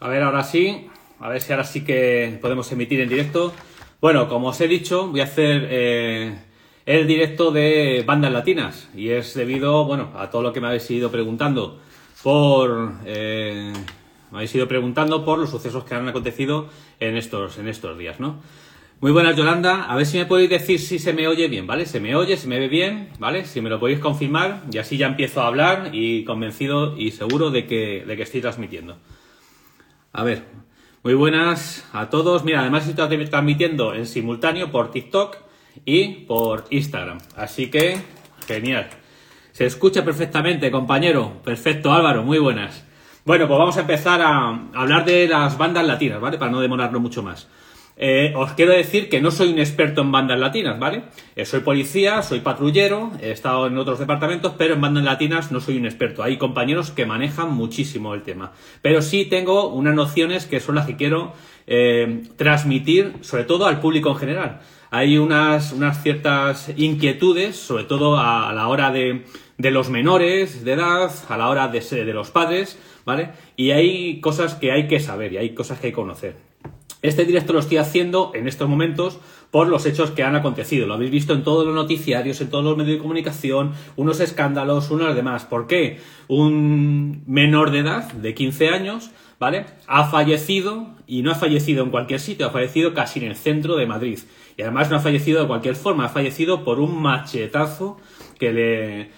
A ver, ahora sí. A ver si ahora sí que podemos emitir en directo. Bueno, como os he dicho, voy a hacer eh, el directo de bandas latinas. Y es debido, bueno, a todo lo que me habéis ido preguntando por. eh, me habéis ido preguntando por los sucesos que han acontecido en estos, en estos días, ¿no? Muy buenas, Yolanda. A ver si me podéis decir si se me oye bien, ¿vale? ¿Se me oye? ¿Se me ve bien? ¿Vale? Si me lo podéis confirmar y así ya empiezo a hablar y convencido y seguro de que, de que estoy transmitiendo. A ver, muy buenas a todos. Mira, además estoy transmitiendo en simultáneo por TikTok y por Instagram. Así que, genial. Se escucha perfectamente, compañero. Perfecto, Álvaro, muy buenas. Bueno, pues vamos a empezar a hablar de las bandas latinas, ¿vale? Para no demorarlo mucho más. Eh, os quiero decir que no soy un experto en bandas latinas, ¿vale? Eh, soy policía, soy patrullero, he estado en otros departamentos, pero en bandas latinas no soy un experto. Hay compañeros que manejan muchísimo el tema. Pero sí tengo unas nociones que son las que quiero eh, transmitir, sobre todo al público en general. Hay unas, unas ciertas inquietudes, sobre todo a, la hora de, de, los menores de edad, a la hora de, de los padres, ¿vale? Y hay cosas que hay que saber y hay cosas que hay que conocer. Este directo lo estoy haciendo en estos momentos por los hechos que han acontecido. Lo habéis visto en todos los noticiarios, en todos los medios de comunicación, unos escándalos, unos demás. ¿Por qué? Un menor de edad, de 15 años, ¿vale? Ha fallecido, y no ha fallecido en cualquier sitio, ha fallecido casi en el centro de Madrid. Y además no ha fallecido de cualquier forma, ha fallecido por un machetazo que le,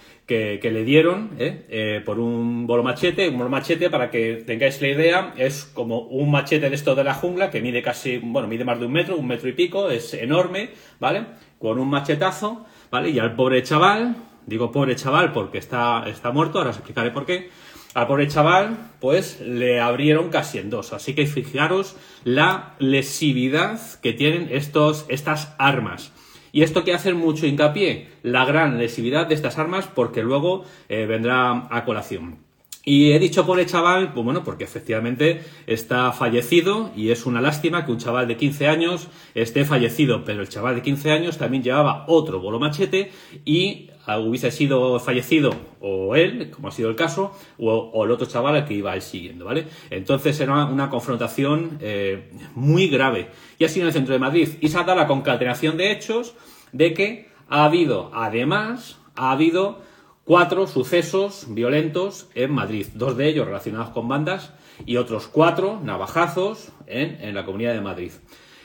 que, le dieron ¿eh? Eh, por un bolo machete. Un bolo machete, para que tengáis la idea, es como un machete de esto de la jungla que mide casi, bueno, mide más de un metro, un metro y pico, es enorme, ¿vale? Con un machetazo, ¿vale? Y al pobre chaval, digo pobre chaval porque está, está muerto, ahora os explicaré por qué. Al pobre chaval, pues le abrieron casi en dos. Así que fijaros la lesividad que tienen estos, estas armas. Y esto que hacer mucho hincapié, la gran lesividad de estas armas, porque luego eh, vendrá a colación. Y he dicho pobre chaval, pues bueno, porque efectivamente está fallecido y es una lástima que un chaval de 15 años esté fallecido, pero el chaval de 15 años también llevaba otro bolo machete y hubiese sido fallecido o él, como ha sido el caso, o, el otro chaval al que iba él siguiendo, ¿vale? Entonces era una confrontación eh, muy grave. Y así en el centro de Madrid. Y se ha dado la concatenación de hechos de que ha habido, además, ha habido cuatro sucesos violentos en Madrid, dos de ellos relacionados con bandas y otros cuatro navajazos en, en la Comunidad de Madrid.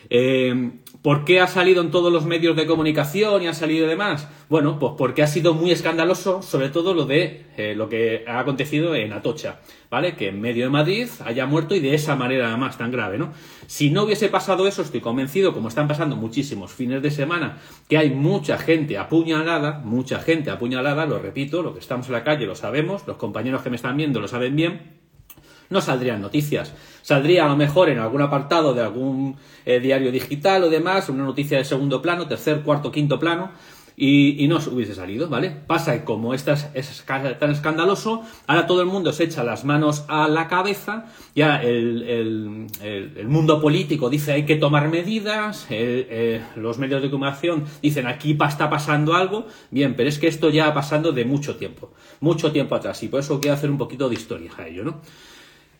Eh, ¿Por qué ha salido en todos los medios de comunicación y ha salido demás? Bueno, pues porque ha sido muy escandaloso, sobre todo lo de eh, lo que ha acontecido en Atocha, ¿vale? Que en medio de Madrid haya muerto y de esa manera además tan grave, ¿no? Si no hubiese pasado eso, estoy convencido, como están pasando muchísimos fines de semana, que hay mucha gente apuñalada, mucha gente apuñalada, lo repito, lo que estamos en la calle lo sabemos, los compañeros que me están viendo lo saben bien, no saldrían noticias. Saldría a lo mejor en algún apartado de algún eh, diario digital o demás, una noticia de segundo plano, tercer, cuarto, quinto plano, y, no hubiese salido, ¿vale? Pasa que como esta es, tan escandaloso, ahora todo el mundo se echa las manos a la cabeza, ya el, el mundo político dice hay que tomar medidas, eh, los medios de comunicación dicen aquí está pasando algo, bien, pero es que esto ya ha pasando de mucho tiempo, mucho tiempo atrás, y por eso quiero hacer un poquito de historia a ello, ¿no?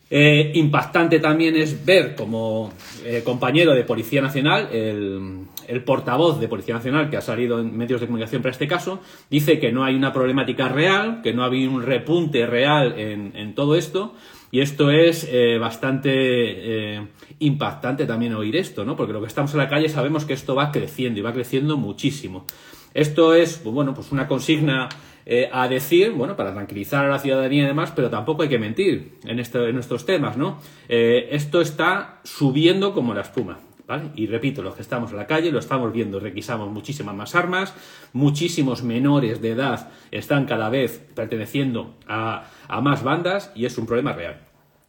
Eh, impactante también es ver como eh, compañero de Policía Nacional, el, el, portavoz de Policía Nacional que ha salido en medios de comunicación para este caso, dice que no hay una problemática real, que no ha habido un repunte real en, todo esto. Y esto es eh, bastante eh, impactante también oír esto, ¿no? Porque lo que estamos en la calle sabemos que esto va creciendo y va creciendo muchísimo. Esto es, pues bueno, pues una consigna eh, a decir, bueno, para tranquilizar a la ciudadanía y demás, pero tampoco hay que mentir en, esto, en nuestros temas, ¿no? Eh, esto está subiendo como la espuma. ¿Vale? Y repito, los que estamos en la calle lo estamos viendo, requisamos muchísimas más armas, muchísimos menores de edad están cada vez perteneciendo a, a más bandas y es un problema real.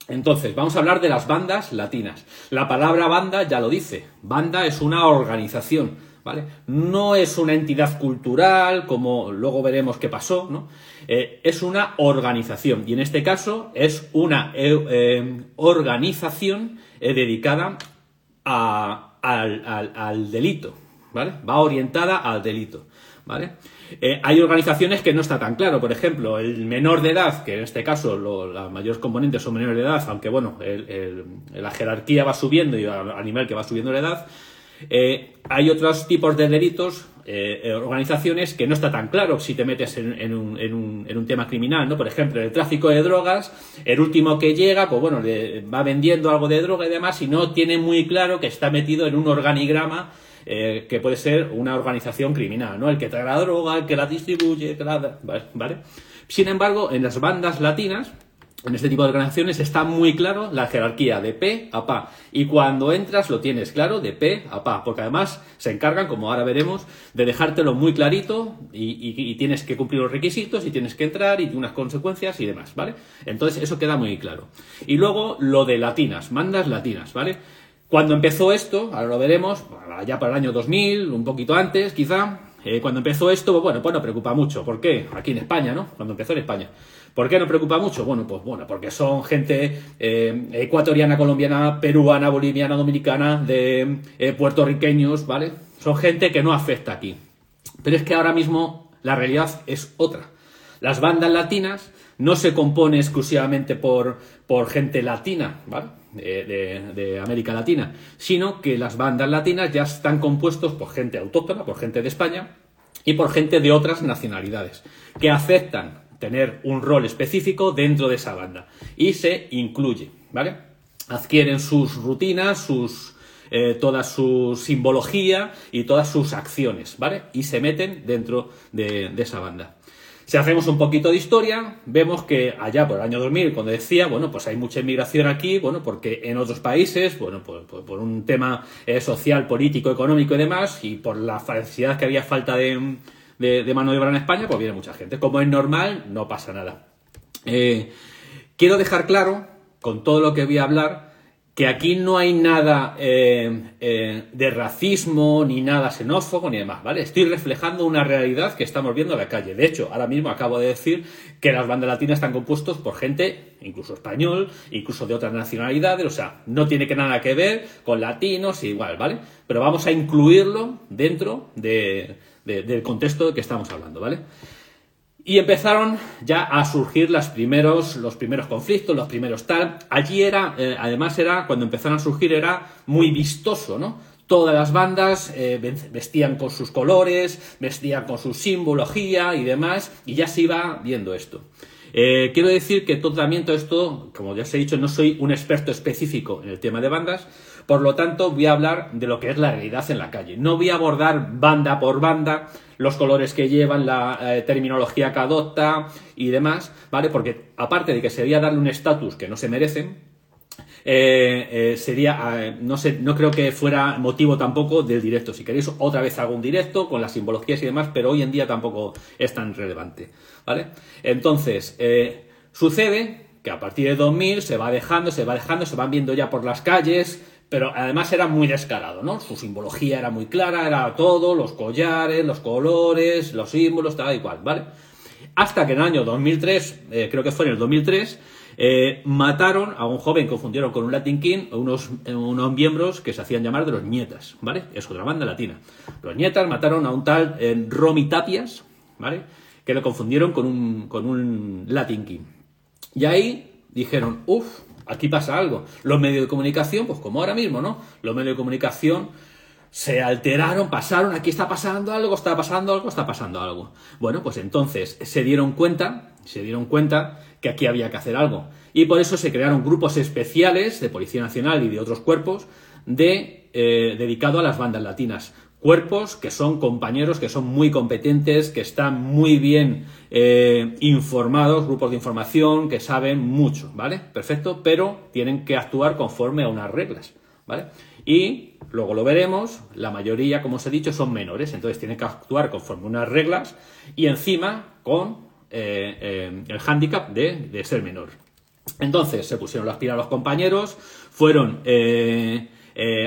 Entonces, vamos a hablar de las bandas latinas. La palabra banda ya lo dice. Banda es una organización, ¿vale? No es una entidad cultural, como luego veremos qué pasó, ¿no? Eh, es una organización. Y en este caso es una eh, eh, organización dedicada a, al, delito, ¿vale? Va orientada al delito. ¿vale? Hay organizaciones que no está tan claro, por ejemplo, el menor de edad, que en este caso las mayores componentes son menores de edad, aunque bueno, la jerarquía va subiendo y a, nivel que va subiendo la edad, eh, hay otros tipos de delitos, eh, organizaciones que no está tan claro si te metes en, un, en, un, en, un, tema criminal, ¿no? Por ejemplo, el tráfico de drogas, el último que llega, pues bueno, le va vendiendo algo de droga y demás y no tiene muy claro que está metido en un organigrama eh, que puede ser una organización criminal, ¿no? El que trae la droga, el que la distribuye, que la... ¿vale? Sin embargo, en las bandas latinas, en este tipo de organizaciones está muy claro la jerarquía de P a PA. Y cuando entras lo tienes claro de P a PA, porque además se encargan, como ahora veremos, de dejártelo muy clarito y, tienes que cumplir los requisitos y tienes que entrar y unas consecuencias y demás, ¿vale? Entonces eso queda muy claro. Y luego lo de latinas, mandas latinas, ¿vale? Cuando empezó esto, ahora lo veremos, ya para el año 2000, un poquito antes quizá, eh, cuando empezó esto, bueno, pues no preocupa mucho. ¿Por qué? Aquí en España, ¿no? Cuando empezó en España. ¿Por qué no preocupa mucho? Bueno, pues bueno, porque son gente eh, ecuatoriana, colombiana, peruana, boliviana, dominicana, de eh, puertorriqueños, ¿vale? Son gente que no afecta aquí. Pero es que ahora mismo la realidad es otra. Las bandas latinas no se compone exclusivamente por, por gente latina, ¿vale? de, América Latina, sino que las bandas latinas ya están compuestos por gente autóctona, por gente de España y por gente de otras nacionalidades, que aceptan tener un rol específico dentro de esa banda y se incluye, ¿vale? Adquieren sus rutinas, sus, eh, toda su simbología y todas sus acciones, ¿vale? Y se meten dentro de esa banda. Si hacemos un poquito de historia, vemos que allá por el año 2000, cuando decía, bueno, pues hay mucha inmigración aquí, bueno, porque en otros países, bueno, pues por un tema eh, social, político, económico y demás, y por la necesidad que había falta de, mano de obra en España, pues viene mucha gente. Como es normal, no pasa nada. Eh, quiero dejar claro, con todo lo que voy a hablar, que aquí no hay nada eh, eh, de racismo, ni nada xenófobo, ni demás, ¿vale? Estoy reflejando una realidad que estamos viendo en la calle. De hecho, ahora mismo acabo de decir que las bandas latinas están compuestos por gente, incluso español, incluso de otras nacionalidades, o sea, no tiene que nada que ver con latinos, igual, ¿vale? Pero vamos a incluirlo dentro del contexto que estamos hablando, ¿vale? Y empezaron ya a surgir los primeros, los primeros conflictos, los primeros tal. Allí era, eh, además era, cuando empezaron a surgir era muy vistoso, ¿no? Todas las bandas eh, vestían con sus colores, vestían con su simbología y demás, y ya se iba viendo esto. Eh, quiero decir que todo, también todo esto, como ya os he dicho, no soy un experto específico en el tema de bandas, por lo tanto voy a hablar de lo que es la realidad en la calle. No voy a abordar banda por banda, los colores que llevan, la eh, terminología que adopta y demás, ¿vale? Porque aparte de que sería darle un estatus que no se merecen, eh, eh, sería, no sé, no creo que fuera motivo tampoco del directo. Si queréis, otra vez hago un directo con las simbologías y demás, pero hoy en día tampoco es tan relevante, ¿vale? Entonces, sucede que a partir de 2000 se va dejando, se va dejando, se van viendo ya por las calles, pero además era muy descarado, ¿no? Su simbología era muy clara, era todo, los collares, los colores, los símbolos, tal igual, ¿vale? Hasta que en el año 2003, eh, creo que fue en el 2003, eh, mataron a un joven, confundieron con un Latin King, unos, unos miembros que se hacían llamar de los nietas, ¿vale? Es otra banda latina. Los nietas mataron a un tal eh, Romy Tapias, ¿vale? Que lo confundieron con un, con un Latin King. Y ahí dijeron, uff, aquí pasa algo. Los medios de comunicación, pues como ahora mismo, ¿no? Los medios de comunicación se alteraron, pasaron, aquí está pasando algo, está pasando algo, está pasando algo. Bueno, pues entonces se dieron cuenta, se dieron cuenta que aquí había que hacer algo. Y por eso se crearon grupos especiales de Policía Nacional y de otros cuerpos de, eh, dedicado a las bandas latinas cuerpos que son compañeros, que son muy competentes, que están muy bien eh, informados, grupos de información, que saben mucho, ¿vale? Perfecto, pero tienen que actuar conforme a unas reglas, ¿vale? Y luego lo veremos, la mayoría, como os he dicho, son menores, entonces tienen que actuar conforme a unas reglas y encima con eh, eh, el hándicap de, de, ser menor. Entonces se pusieron las pilas los compañeros, fueron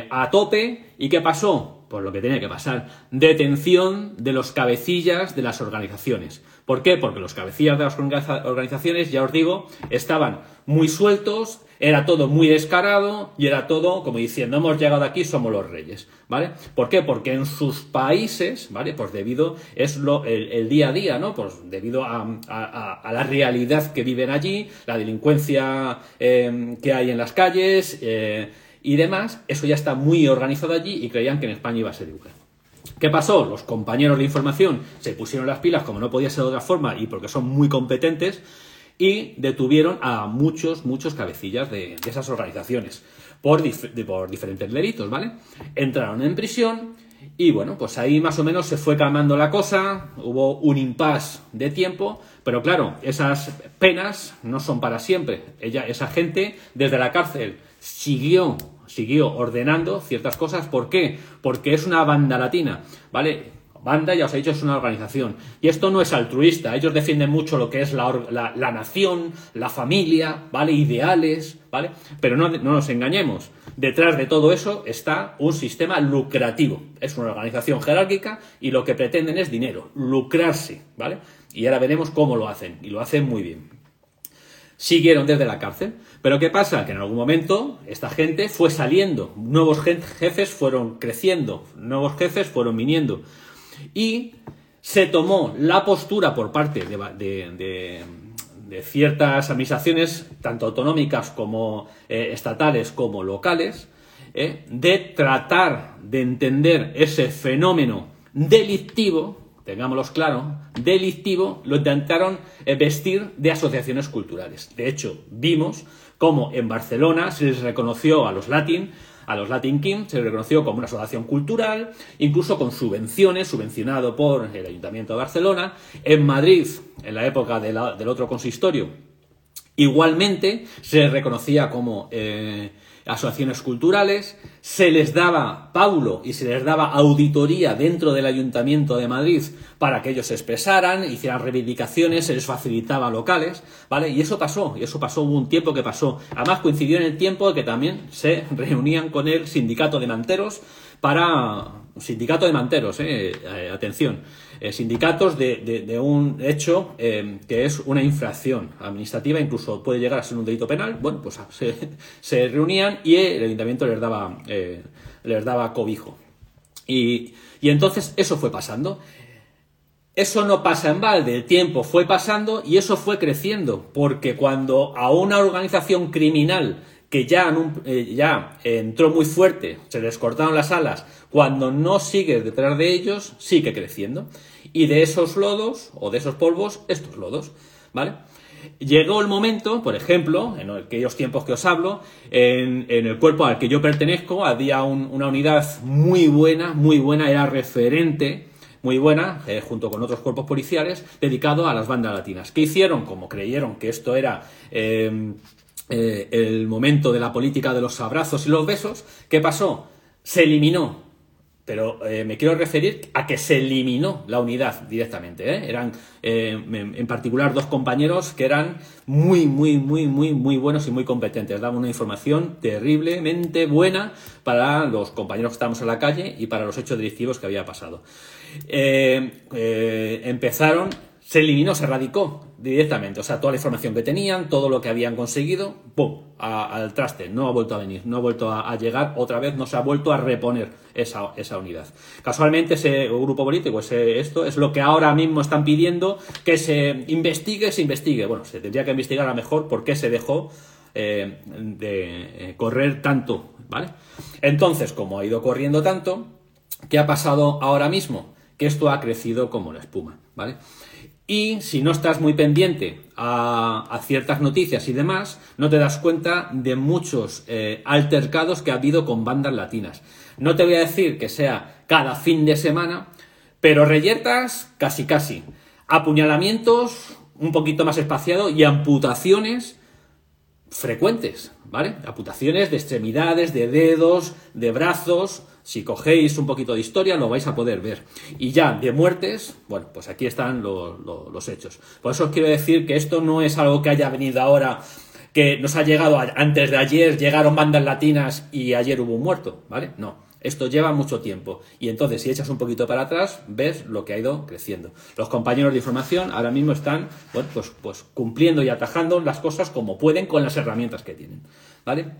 a tope, ¿y qué pasó? Por lo que tenía que pasar, detención de los cabecillas de las organizaciones. ¿Por qué? Porque los cabecillas de las organizaciones, ya os digo, estaban muy sueltos, era todo muy descarado y era todo como diciendo, hemos llegado aquí, somos los reyes, ¿vale? ¿Por qué? Porque en sus países, ¿vale? Pues debido, es lo, el, día a día, ¿no? Pues debido a, la realidad que viven allí, la delincuencia eh, que hay en las calles eh, y demás, eso ya está muy organizado allí y creían que en España iba a ser igual. ¿Qué pasó? Los compañeros de información se pusieron las pilas como no podía ser de otra forma y porque son muy competentes y detuvieron a muchos, muchos cabecillas de, esas organizaciones por, por, diferentes delitos, ¿vale? Entraron en prisión y bueno, pues ahí más o menos se fue calmando la cosa, hubo un impasse de tiempo, pero claro, esas penas no son para siempre. Ella, esa gente desde la cárcel siguió siguió ordenando ciertas cosas. ¿Por qué? Porque es una banda latina, ¿vale? Banda, ya os he dicho, es una organización. Y esto no es altruista. Ellos defienden mucho lo que es la, nación, la familia, ¿vale? Ideales, ¿vale? Pero no, no, nos engañemos. Detrás de todo eso está un sistema lucrativo. Es una organización jerárquica y lo que pretenden es dinero, lucrarse, ¿vale? Y ahora veremos cómo lo hacen. Y lo hacen muy bien. Siguieron desde la cárcel. Pero ¿qué pasa? Que en algún momento esta gente fue saliendo, nuevos jefes fueron creciendo, nuevos jefes fueron viniendo. Y se tomó la postura por parte de, ciertas administraciones, tanto autonómicas como eh, estatales como locales, eh, de tratar de entender ese fenómeno delictivo tengámoslo claro, delictivo, lo intentaron eh, vestir de asociaciones culturales. De hecho, vimos cómo en Barcelona se les reconoció a los Latin, a los Latin Kings, se les reconoció como una asociación cultural, incluso con subvenciones, subvencionado por el Ayuntamiento de Barcelona. En Madrid, en la época del otro consistorio, igualmente se reconocía como eh, asociaciones culturales, se les daba Paulo y se les daba auditoría dentro del Ayuntamiento de Madrid para que ellos se expresaran, hicieran reivindicaciones, se les facilitaba locales, ¿vale? Y eso pasó, y eso pasó, hubo un tiempo que pasó. Además coincidió en el tiempo de que también se reunían con el sindicato de manteros para... Sindicato de manteros, eh, eh atención eh, sindicatos de, un hecho eh, que es una infracción administrativa, incluso puede llegar a ser un delito penal, bueno, pues se, reunían y el ayuntamiento les daba, eh, les daba cobijo. Y, y entonces eso fue pasando. Eso no pasa en balde, el tiempo fue pasando y eso fue creciendo, porque cuando a una organización criminal que ya, ya entró muy fuerte, se les cortaron las alas, cuando no sigue detrás de ellos, sigue creciendo y de esos lodos o de esos polvos estos lodos, ¿vale? Llegó el momento, por ejemplo, en aquellos tiempos que os hablo, en, el cuerpo al que yo pertenezco había una unidad muy buena, muy buena, era referente, muy buena, eh, junto con otros cuerpos policiales, dedicado a las bandas latinas. ¿Qué hicieron? Como creyeron que esto era em, eh, el momento de la política de los abrazos y los besos, ¿qué pasó? Se eliminó pero eh, me quiero referir a que se eliminó la unidad directamente. ¿eh? Eran, eh, en particular, dos compañeros que eran muy, muy, muy, muy, muy buenos y muy competentes. Daban una información terriblemente buena para los compañeros que estábamos en la calle y para los hechos delictivos que había pasado. empezaron se eliminó, se erradicó directamente. O sea, toda la información que tenían, todo lo que habían conseguido, ¡pum! al traste. No ha vuelto a venir, no ha vuelto a, llegar otra vez, no se ha vuelto a reponer esa, esa unidad. Casualmente, ese grupo político, ese, esto, es lo que ahora mismo están pidiendo que se investigue, se investigue. Bueno, se tendría que investigar a lo mejor por qué se dejó eh, de eh, correr tanto, ¿vale? Entonces, como ha ido corriendo tanto, ¿qué ha pasado ahora mismo? Que esto ha crecido como la espuma, ¿vale? Y si no estás muy pendiente a, ciertas noticias y demás, no te das cuenta de muchos eh, altercados que ha habido con bandas latinas. No te voy a decir que sea cada fin de semana, pero reyertas casi casi. Apuñalamientos un poquito más espaciado y amputaciones frecuentes, ¿vale? Amputaciones de extremidades, de dedos, de brazos, si cogéis un poquito de historia lo vais a poder ver. Y ya de muertes, bueno, pues aquí están los hechos. Por eso os quiero decir que esto no es algo que haya venido ahora, que nos ha llegado antes de ayer, llegaron bandas latinas y ayer hubo un muerto, ¿vale? No. Esto lleva mucho tiempo. Y entonces, si echas un poquito para atrás, ves lo que ha ido creciendo. Los compañeros de información ahora mismo están bueno, pues, pues cumpliendo y atajando las cosas como pueden con las herramientas que tienen. ¿Vale?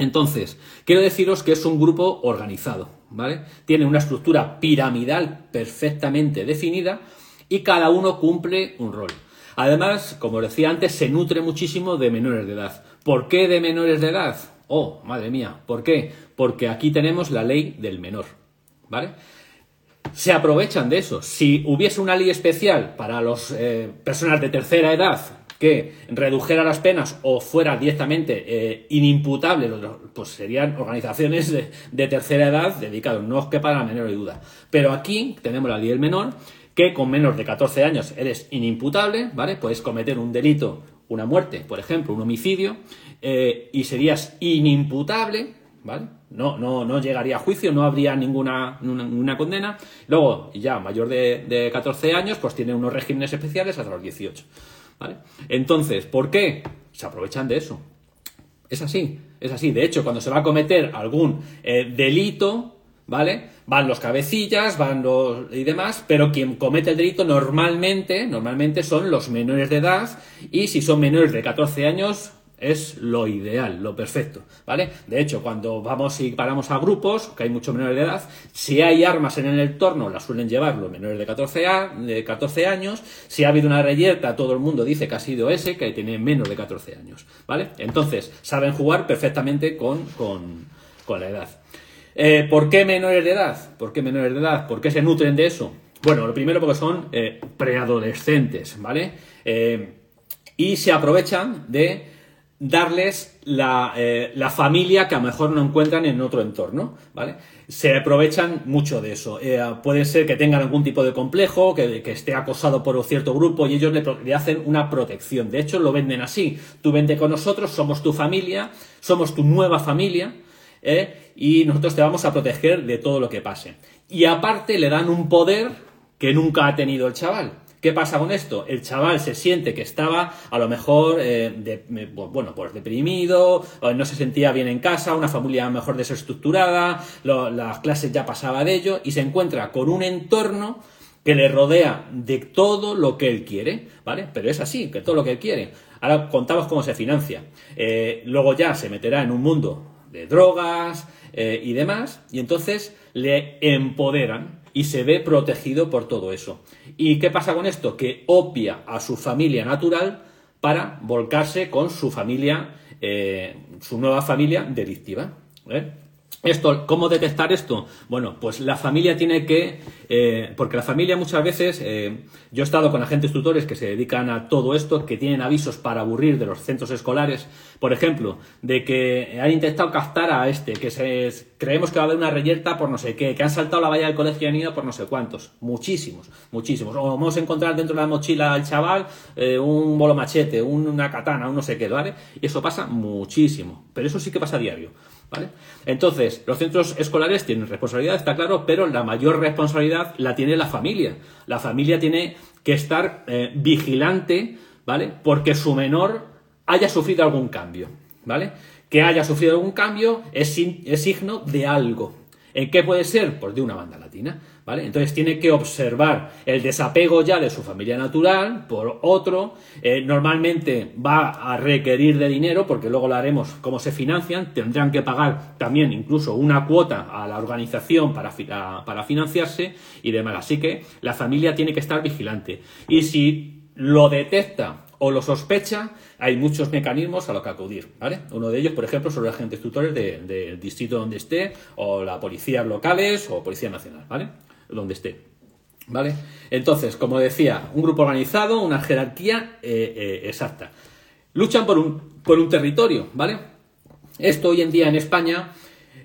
Entonces, quiero deciros que es un grupo organizado, ¿vale? Tiene una estructura piramidal perfectamente definida y cada uno cumple un rol. Además, como decía antes, se nutre muchísimo de menores de edad. ¿Por qué de menores de edad? Oh, madre mía, ¿por qué? Porque aquí tenemos la ley del menor, ¿vale? Se aprovechan de eso. Si hubiese una ley especial para las eh, personas de tercera edad que redujera las penas o fuera directamente eh, inimputable, pues serían organizaciones de, tercera edad dedicados, no es que para la menor duda. Pero aquí tenemos la ley del menor, que con menos de 14 años eres inimputable, ¿vale? Puedes cometer un delito, una muerte, por ejemplo, un homicidio, eh, y serías inimputable, ¿vale? No, no, no llegaría a juicio, no habría ninguna, ninguna condena. Luego, ya mayor de, de 14 años, pues tiene unos regímenes especiales hasta los 18. ¿Vale? Entonces, ¿por qué? Se aprovechan de eso. Es así, es así. De hecho, cuando se va a cometer algún eh, delito, ¿vale? Van los cabecillas, van los y demás, pero quien comete el delito normalmente, normalmente son los menores de edad y si son menores de 14 años, es lo ideal, lo perfecto, ¿vale? De hecho, cuando vamos y paramos a grupos, que hay muchos menores de edad, si hay armas en el entorno, las suelen llevar los menores de 14, de 14 años. Si ha habido una reyerta, todo el mundo dice que ha sido ese, que tiene menos de 14 años, ¿vale? Entonces, saben jugar perfectamente con, la edad. Eh, ¿Por qué menores de edad? ¿Por qué menores de edad? ¿Por qué se nutren de eso? Bueno, lo primero porque son eh, preadolescentes, ¿vale? Eh, y se aprovechan de darles eh, la, familia que a lo mejor no encuentran en otro entorno, ¿vale? Se aprovechan mucho de eso. Eh, puede ser que tengan algún tipo de complejo, que, esté acosado por un cierto grupo y ellos le, hacen una protección. De hecho, lo venden así. Tú vente con nosotros, somos tu familia, somos tu nueva familia, ¿eh? y nosotros te vamos a proteger de todo lo que pase. Y aparte le dan un poder que nunca ha tenido el chaval. ¿Qué pasa con esto? El chaval se siente que estaba a lo mejor, eh, bueno, pues deprimido, no se sentía bien en casa, una familia mejor desestructurada, las clases ya pasaba de ello y se encuentra con un entorno que le rodea de todo lo que él quiere, ¿vale? Pero es así, que todo lo que él quiere. Ahora contamos cómo se financia. Eh, luego ya se meterá en un mundo de drogas eh, y demás, y entonces le empoderan y se ve protegido por todo eso. ¿Y qué pasa con esto? Que opia a su familia natural para volcarse con su familia, eh, su nueva familia delictiva. ¿eh? Esto, ¿Cómo detectar esto? Bueno, pues la familia tiene que, eh, porque la familia muchas veces, eh, yo he estado con agentes tutores que se dedican a todo esto, que tienen avisos para aburrir de los centros escolares, por ejemplo, de que han intentado captar a este, que se, creemos que va a haber una reyerta por no sé qué, que han saltado la valla del colegio y han ido por no sé cuántos, muchísimos, muchísimos. O vamos a encontrar dentro de la mochila al chaval eh, un bolo machete, una katana, un no sé qué, ¿vale? Y eso pasa muchísimo, pero eso sí que pasa a diario. Entonces, los centros escolares tienen responsabilidad, está claro, pero la mayor responsabilidad la tiene la familia. La familia tiene que estar eh, vigilante, ¿vale? Porque su menor haya sufrido algún cambio, ¿vale? Que haya sufrido algún cambio es, es signo de algo. ¿En qué puede ser? Pues de una banda latina. Entonces tiene que observar el desapego ya de su familia natural por otro. Eh, normalmente va a requerir de dinero, porque luego lo haremos cómo se financian. Tendrán que pagar también incluso una cuota a la organización para, para financiarse y demás. Así que la familia tiene que estar vigilante. Y si lo detecta o lo sospecha, hay muchos mecanismos a los que acudir, ¿vale? Uno de ellos, por ejemplo, son los agentes tutores del distrito donde esté, o las policías locales, o Policía Nacional, ¿vale? Donde esté. ¿Vale? Entonces, como decía, un grupo organizado, una jerarquía eh, eh, exacta. Luchan por un, por un territorio, ¿vale? Esto hoy en día en España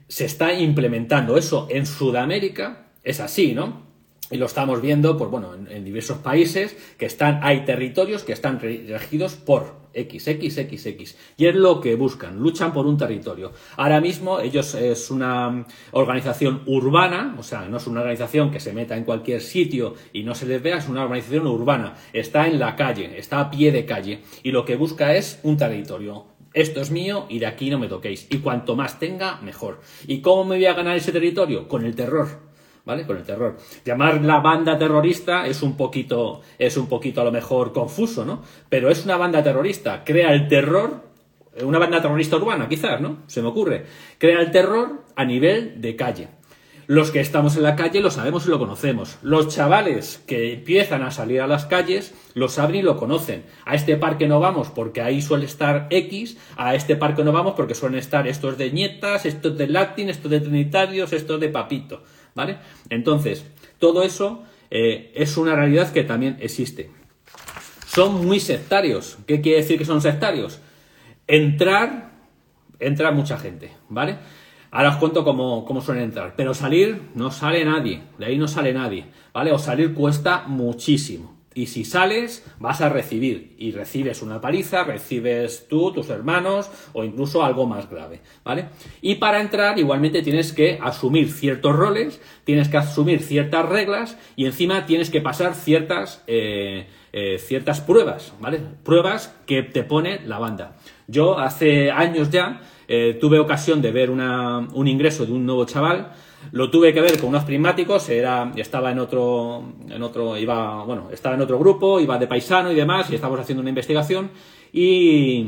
se está implementando. Eso en Sudamérica es así, ¿no? Y lo estamos viendo, pues bueno, en, diversos países que están, hay territorios que están regidos por X, X, X, X. Y es lo que buscan, luchan por un territorio. Ahora mismo ellos es una organización urbana, o sea, no es una organización que se meta en cualquier sitio y no se les vea, es una organización urbana. Está en la calle, está a pie de calle y lo que busca es un territorio Esto es mío y de aquí no me toquéis. Y cuanto más tenga, mejor. ¿Y cómo me voy a ganar ese territorio? Con el terror. ¿Vale? Con el terror. Llamar la banda terrorista es un poquito, es un poquito a lo mejor confuso, ¿no? Pero es una banda terrorista. Crea el terror, una banda terrorista urbana, quizás, ¿no? Se me ocurre. Crea el terror a nivel de calle. Los que estamos en la calle lo sabemos y lo conocemos. Los chavales que empiezan a salir a las calles lo saben y lo conocen. A este parque no vamos porque ahí suele estar X, a este parque no vamos porque suelen estar estos de nietas, estos de latín, estos de trinitarios, estos de papito. ¿Vale? Entonces, todo eso eh, es una realidad que también existe. Son muy sectarios. ¿Qué quiere decir que son sectarios? Entrar, entra mucha gente, ¿vale? Ahora os cuento cómo, cómo, suelen entrar. Pero salir no sale nadie. De ahí no sale nadie. ¿Vale? O salir cuesta muchísimo. Y si sales, vas a recibir. Y recibes una paliza, recibes tú, tus hermanos, o incluso algo más grave. ¿Vale? Y para entrar, igualmente tienes que asumir ciertos roles, tienes que asumir ciertas reglas, y encima tienes que pasar ciertas. Eh, eh, ciertas pruebas, ¿vale? Pruebas que te pone la banda. Yo hace años ya eh, tuve ocasión de ver un ingreso de un nuevo chaval, lo tuve que ver con unos prismáticos, era, estaba en otro, en otro, iba, bueno, estaba en otro grupo, iba de paisano y demás, y estábamos haciendo una investigación, y,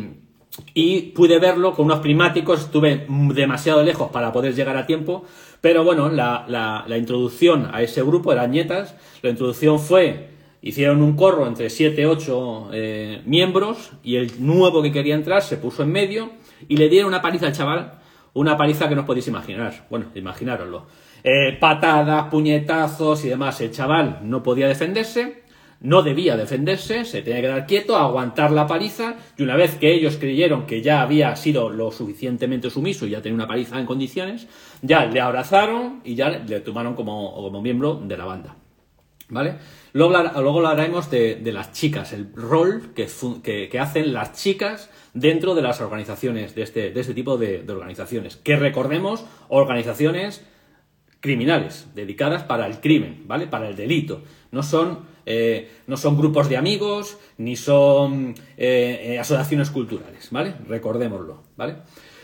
y pude verlo con unos prismáticos, estuve demasiado lejos para poder llegar a tiempo, pero bueno, la, la, introducción a ese grupo eran nietas, la introducción fue hicieron un corro entre 7, 8 eh, miembros y el nuevo que quería entrar se puso en medio y le dieron una paliza al chaval, una paliza que no os podéis imaginar. Bueno, imaginároslo. Eh, patadas, puñetazos y demás. El chaval no podía defenderse, no debía defenderse, se tenía que dar quieto, aguantar la paliza, y una vez que ellos creyeron que ya había sido lo suficientemente sumiso y ya tenía una paliza en condiciones, ya le abrazaron y ya le tomaron como, como miembro de la banda. ¿Vale? Luego, luego hablaremos de, las chicas, el rol que, que, hacen las chicas dentro de las organizaciones, de este, de este tipo de, organizaciones. Que recordemos, organizaciones criminales, dedicadas para el crimen, ¿vale? Para el delito. No son, eh, no son grupos de amigos, ni son eh, eh, asociaciones culturales, ¿vale? Recordémoslo, ¿vale?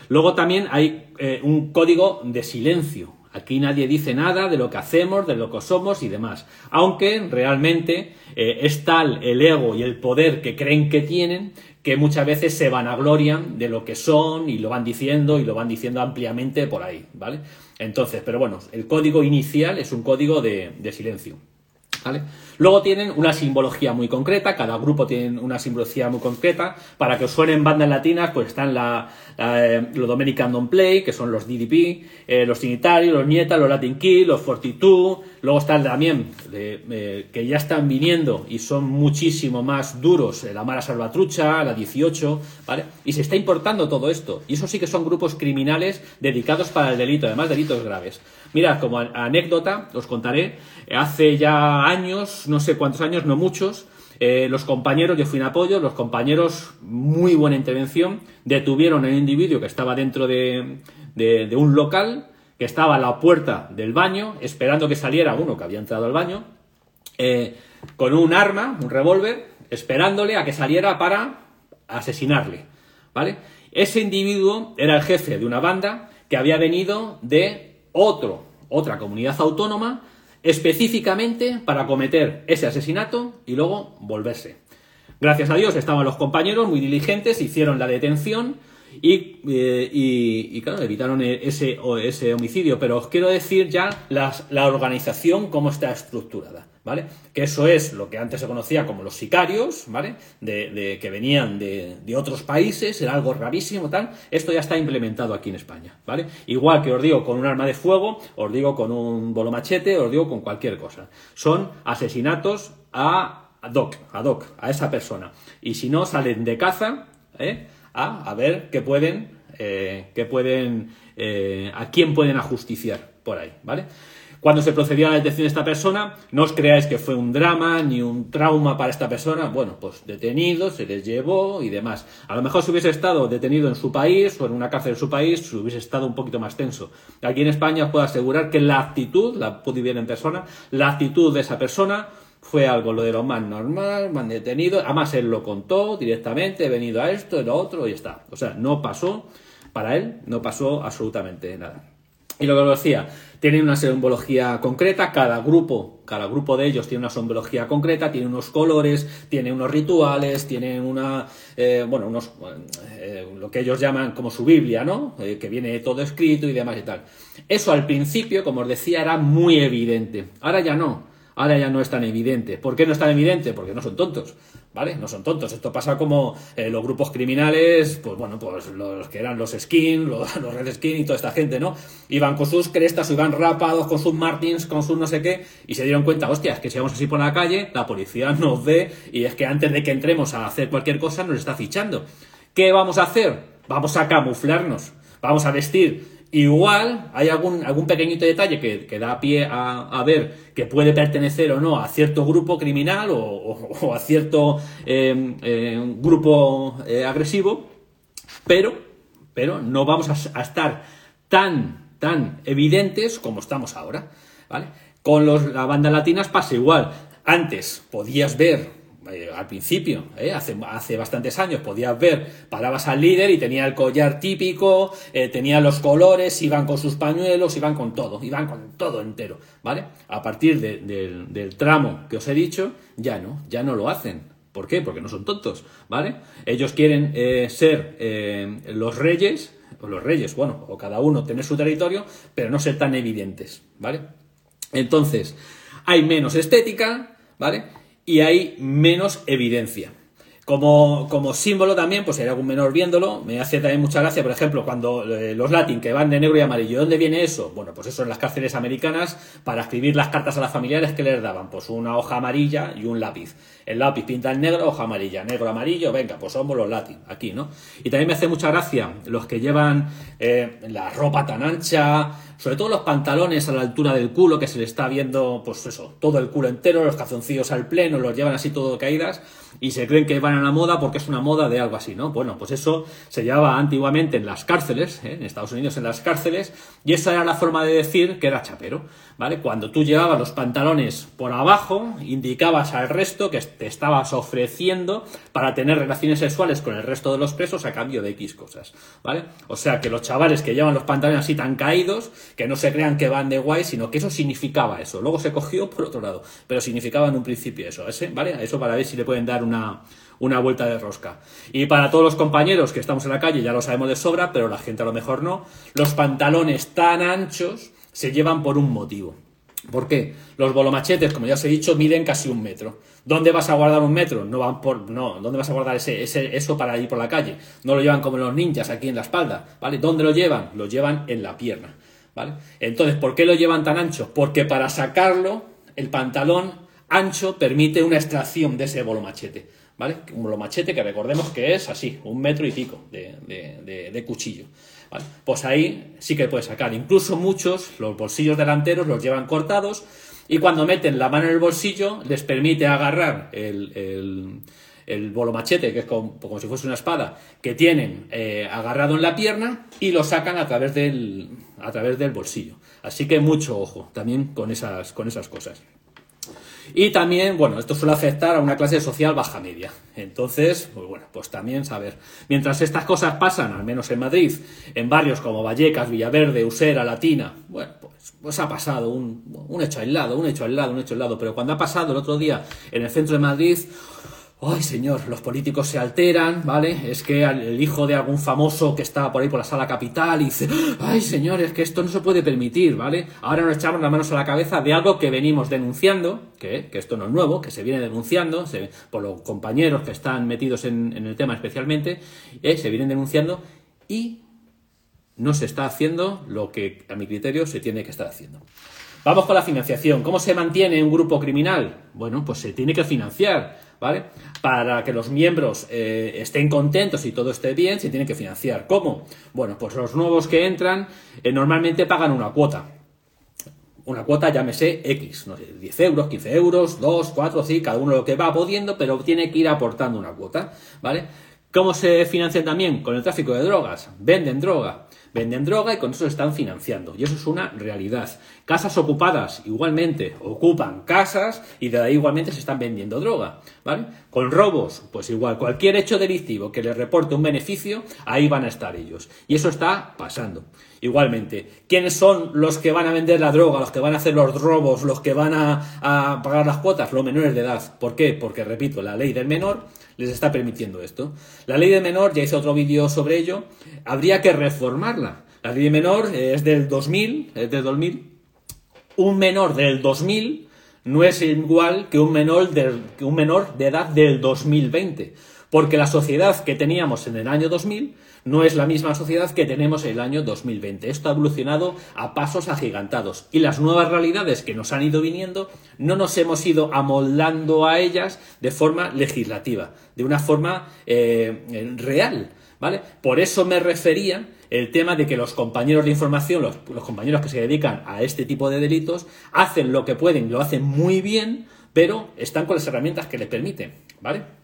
Luego también hay un código de silencio, Aquí nadie dice nada de lo que hacemos, de lo que somos y demás. Aunque realmente eh, es tal el ego y el poder que creen que tienen que muchas veces se vanaglorian de lo que son y lo van diciendo y lo van diciendo ampliamente por ahí, ¿vale? Entonces, pero bueno, el código inicial es un código de, silencio. Luego tienen una simbología muy concreta, cada grupo tiene una simbología muy concreta. Para que os suenen bandas latinas, pues están la, eh, los Dominican Don't Play, que son los DDP, eh, los Trinitarios, los Nietas, los Latin Kill, los 42. Luego están también, eh, que ya están viniendo y son muchísimo más duros, la Mara Salvatrucha, la 18, ¿vale? Y se está importando todo esto. Y eso sí que son grupos criminales dedicados para el delito, además delitos graves. Mira, como anécdota, os contaré, hace ya años, no sé cuántos años, no muchos, eh, los compañeros, yo fui en apoyo, los compañeros, muy buena intervención, detuvieron a un individuo que estaba dentro de, un local, que estaba a la puerta del baño, esperando que saliera uno que había entrado al baño, eh, con un arma, un revólver, esperándole a que saliera para asesinarle. ¿Vale? Ese individuo era el jefe de una banda que había venido de otro, otra comunidad autónoma específicamente para cometer ese asesinato y luego volverse. Gracias a Dios estaban los compañeros muy diligentes, hicieron la detención y, eh, claro, evitaron ese, ese homicidio. Pero os quiero decir ya la organización, cómo está estructurada. ¿vale? Que eso es lo que antes se conocía como los sicarios, ¿vale? De, que venían de, otros países, era algo rarísimo, tal. Esto ya está implementado aquí en España, ¿vale? Igual que os digo con un arma de fuego, os digo con un bolo machete, os digo con cualquier cosa. Son asesinatos a doc, a doc, a esa persona. Y si no, salen de caza, ¿eh? A, a ver qué pueden, eh, qué pueden, eh, a quién pueden ajusticiar por ahí, ¿vale? Cuando se procedió a la detención de esta persona, no os creáis que fue un drama ni un trauma para esta persona. Bueno, pues detenido, se les llevó y demás. A lo mejor si hubiese estado detenido en su país o en una cárcel en su país, hubiese estado un poquito más tenso. Aquí en España os puedo asegurar que la actitud, la pude ver en persona, la actitud de esa persona fue algo lo de lo más normal, más detenido. Además, él lo contó directamente, he venido a esto, lo otro, y está. O sea, no pasó, para él, no pasó absolutamente nada. Y lo que os decía, tienen una simbología concreta, cada grupo, cada grupo de ellos tiene una simbología concreta, tiene unos colores, tiene unos rituales, tiene una, eh, bueno, unos, eh, lo que ellos llaman como su Biblia, ¿no? Eh, que viene todo escrito y demás y tal. Eso al principio, como os decía, era muy evidente. Ahora ya no. Ahora ya no es tan evidente. ¿Por qué no es tan evidente? Porque no son tontos, ¿vale? No son tontos. Esto pasa como eh, los grupos criminales, pues bueno, pues los que eran los skin, los, los red skin y toda esta gente, ¿no? Iban con sus crestas, iban rapados, con sus martins, con sus no sé qué, y se dieron cuenta, hostias, que si vamos así por la calle, la policía nos ve y es que antes de que entremos a hacer cualquier cosa nos está fichando. ¿Qué vamos a hacer? Vamos a camuflarnos, vamos a vestir Igual hay algún, algún pequeñito detalle que, da pie a, ver que puede pertenecer o no a cierto grupo criminal o, a cierto em, em, grupo eh, agresivo, pero, pero no vamos a, estar tan, tan evidentes como estamos ahora. ¿vale? Con los, las bandas latinas pasa igual. Antes podías ver eh, al principio, eh, hace, hace, bastantes años, podías ver, parabas al líder y tenía el collar típico, eh, tenía los colores, iban con sus pañuelos, iban con todo, iban con todo entero, ¿vale? A partir del tramo que os he dicho, ya no, ya no lo hacen. ¿Por qué? Porque no son tontos, ¿vale? Ellos quieren ser los reyes, o los reyes, bueno, o cada uno tener su territorio, pero no ser tan evidentes, ¿vale? Entonces, hay menos estética, ¿vale? Y hay menos evidencia. Como, como, símbolo también, pues hay algún menor viéndolo, me hace también mucha gracia, por ejemplo, cuando eh, los latín que van de negro y amarillo, ¿dónde viene eso? Bueno, pues eso en las cárceles americanas, para escribir las cartas a las familiares que les daban, pues una hoja amarilla y un lápiz. El lápiz pinta en negro, hoja amarilla, negro, amarillo, venga, pues somos los latín, aquí, ¿no? Y también me hace mucha gracia los que llevan eh, la ropa tan ancha, sobre todo los pantalones a la altura del culo, que se le está viendo, pues eso, todo el culo entero, los calzoncillos al pleno, los llevan así todo caídas y se creen que van a la moda porque es una moda de algo así, ¿no? Bueno, pues eso se llevaba antiguamente en las cárceles, ¿eh? en Estados Unidos en las cárceles, y esa era la forma de decir que era chapero, ¿vale? Cuando tú llevabas los pantalones por abajo, indicabas al resto que te estabas ofreciendo para tener relaciones sexuales con el resto de los presos a cambio de X cosas, ¿vale? O sea que los chavales que llevan los pantalones así tan caídos, que no se crean que van de guay, sino que eso significaba eso. Luego se cogió por otro lado, pero significaba en un principio eso, ¿ese? ¿vale? Eso para ver si le pueden dar una, una vuelta de rosca. Y para todos los compañeros que estamos en la calle, ya lo sabemos de sobra, pero la gente a lo mejor no, los pantalones tan anchos se llevan por un motivo. ¿Por qué? Los bolomachetes, como ya os he dicho, miden casi un metro. ¿Dónde vas a guardar un metro? No van por. No, ¿dónde vas a guardar ese, ese, eso para ir por la calle? No lo llevan como los ninjas aquí en la espalda, ¿vale? ¿Dónde lo llevan? Lo llevan en la pierna, ¿vale? Entonces, ¿por qué lo llevan tan ancho? Porque para sacarlo, el pantalón ancho permite una extracción de ese bolomachete, ¿vale? Un bolomachete que recordemos que es así, un metro y pico de, de, de cuchillo. Pues ahí sí que puedes sacar. Incluso muchos, los bolsillos delanteros los llevan cortados y cuando meten la mano en el bolsillo les permite agarrar el, el, bolo machete, que es como, si fuese una espada, que tienen eh, agarrado en la pierna y lo sacan a través del, a través del bolsillo. Así que mucho ojo también con esas, con esas cosas. Y también, bueno, esto suele afectar a una clase social baja media. Entonces, pues bueno, pues también saber. Mientras estas cosas pasan, al menos en Madrid, en barrios como Vallecas, Villaverde, Usera, Latina, bueno, pues, pues ha pasado un, un hecho aislado, un hecho aislado, un hecho aislado. Pero cuando ha pasado el otro día en el centro de Madrid, Ay, señor, los políticos se alteran, ¿vale? Es que el hijo de algún famoso que estaba por ahí por la sala capital y dice, ay, señor, es que esto no se puede permitir, ¿vale? Ahora nos echamos las manos a la cabeza de algo que venimos denunciando, que, esto no es nuevo, que se viene denunciando por los compañeros que están metidos en, el tema especialmente, eh, se vienen denunciando y no se está haciendo lo que a mi criterio se tiene que estar haciendo. Vamos con la financiación. ¿Cómo se mantiene un grupo criminal? Bueno, pues se tiene que financiar. ¿Vale? Para que los miembros eh, estén contentos y todo esté bien, se tiene que financiar. ¿Cómo? Bueno, pues los nuevos que entran eh, normalmente pagan una cuota. Una cuota, llámese X, no sé, 10 euros, 15 euros, 2, 4, sí, cada uno lo que va pudiendo, pero tiene que ir aportando una cuota, ¿vale? ¿Cómo se financian también? Con el tráfico de drogas. Venden droga. Venden droga y con eso se están financiando. Y eso es una realidad. Casas ocupadas, igualmente, ocupan casas y de ahí igualmente se están vendiendo droga. ¿Vale? Con robos, pues igual, cualquier hecho delictivo que les reporte un beneficio, ahí van a estar ellos. Y eso está pasando. Igualmente, ¿quiénes son los que van a vender la droga, los que van a hacer los robos, los que van a, pagar las cuotas? Los menores de edad. ¿Por qué? Porque, repito, la ley del menor les está permitiendo esto. La ley del menor, ya hice otro vídeo sobre ello, habría que reformarla. La ley del menor es del 2000, es del 2000. Un menor del 2000 no es igual que un menor, que un menor de edad del 2020 porque la sociedad que teníamos en el año 2000 no es la misma sociedad que tenemos en el año 2020. Esto ha evolucionado a pasos agigantados y las nuevas realidades que nos han ido viniendo no nos hemos ido amoldando a ellas de forma legislativa, de una forma eh, real. ¿Vale? Por eso me refería el tema de que los compañeros de información, los, los, compañeros que se dedican a este tipo de delitos, hacen lo que pueden, lo hacen muy bien, pero están con las herramientas que les permiten, ¿vale?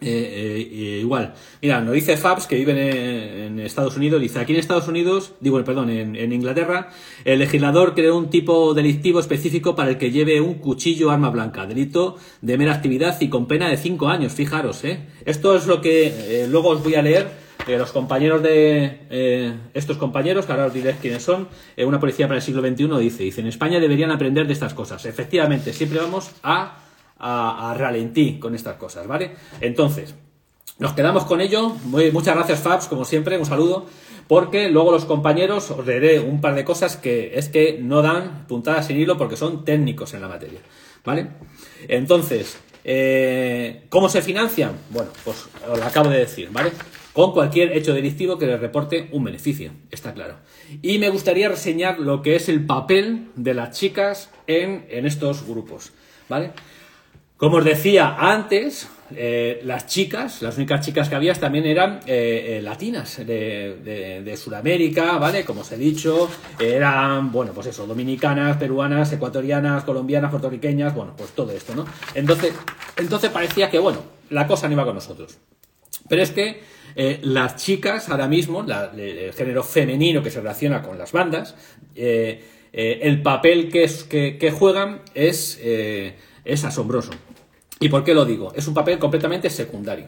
Eh, eh, igual, mira, nos dice Fabs que vive en, Estados Unidos, dice aquí en Estados Unidos, digo, perdón, en, Inglaterra, el legislador creó un tipo delictivo específico para el que lleve un cuchillo arma blanca, delito de mera actividad y con pena de 5 años, fijaros, ¿eh? Esto es lo que eh, luego os voy a leer. los compañeros de estos compañeros, que ahora os diré quiénes son, una policía para el siglo XXI dice, dice, en España deberían aprender de estas cosas. Efectivamente, siempre vamos a a, ralentí con estas cosas, ¿vale? Entonces, nos quedamos con ello. muchas gracias, Fabs, como siempre, un saludo. Porque luego los compañeros os leeré un par de cosas que es que no dan puntadas sin hilo porque son técnicos en la materia. ¿Vale? Entonces, eh, ¿cómo se financian? Bueno, pues os lo acabo de decir, ¿vale? Con cualquier hecho delictivo que les reporte un beneficio, está claro. Y me gustaría reseñar lo que es el papel de las chicas en, en estos grupos, ¿vale? Como os decía antes, eh, las chicas, las únicas chicas que había también eran eh, eh, latinas de, Sudamérica, ¿vale? Como os he dicho, eran, bueno, pues eso, dominicanas, peruanas, ecuatorianas, colombianas, puertorriqueñas, bueno, pues todo esto, ¿no? Entonces, entonces parecía que, bueno, la cosa no iba con nosotros. Pero es que las chicas, ahora mismo, el género femenino que se relaciona con las bandas, el papel que, es, que juegan es es asombroso. ¿Y por qué lo digo? Es un papel completamente secundario.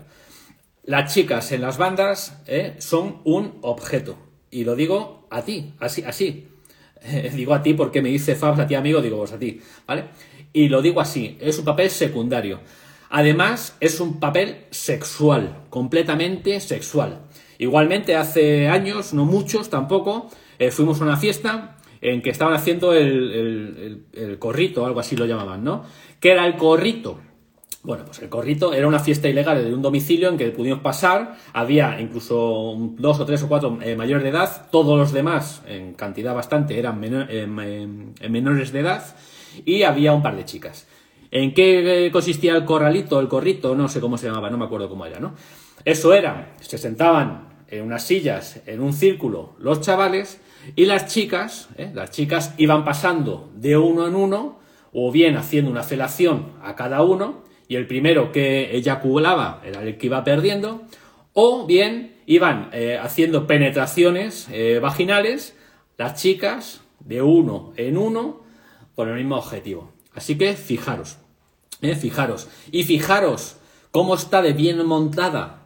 Las chicas en las bandas eh, son un objeto. Y lo digo a ti, así, así. digo a ti porque me dice Fabs a ti amigo, digo vos a ti, ¿vale? Y lo digo así, es un papel secundario. Además, es un papel sexual, completamente sexual. Igualmente, hace años, no muchos tampoco, eh, fuimos a una fiesta en que estaban haciendo el, el corrito, algo así lo llamaban, ¿no? ¿Qué era el corrito? Bueno, pues el corrito era una fiesta ilegal de un domicilio en que pudimos pasar, había incluso dos o tres o cuatro eh, mayores de edad, todos los demás, en cantidad bastante, eran eh, menores de edad, y había un par de chicas. ¿En qué consistía el corralito, el corrito? No sé cómo se llamaba, no me acuerdo cómo era, ¿no? Eso era, se sentaban en unas sillas, en un círculo, los chavales, y las chicas, ¿eh? las chicas iban pasando de uno en uno, o bien haciendo una felación a cada uno, y el primero que eyaculaba era el que iba perdiendo, o bien iban eh, haciendo penetraciones eh, vaginales las chicas de uno en uno con el mismo objetivo. Así que fijaros, eh, fijaros, y fijaros cómo está de bien montada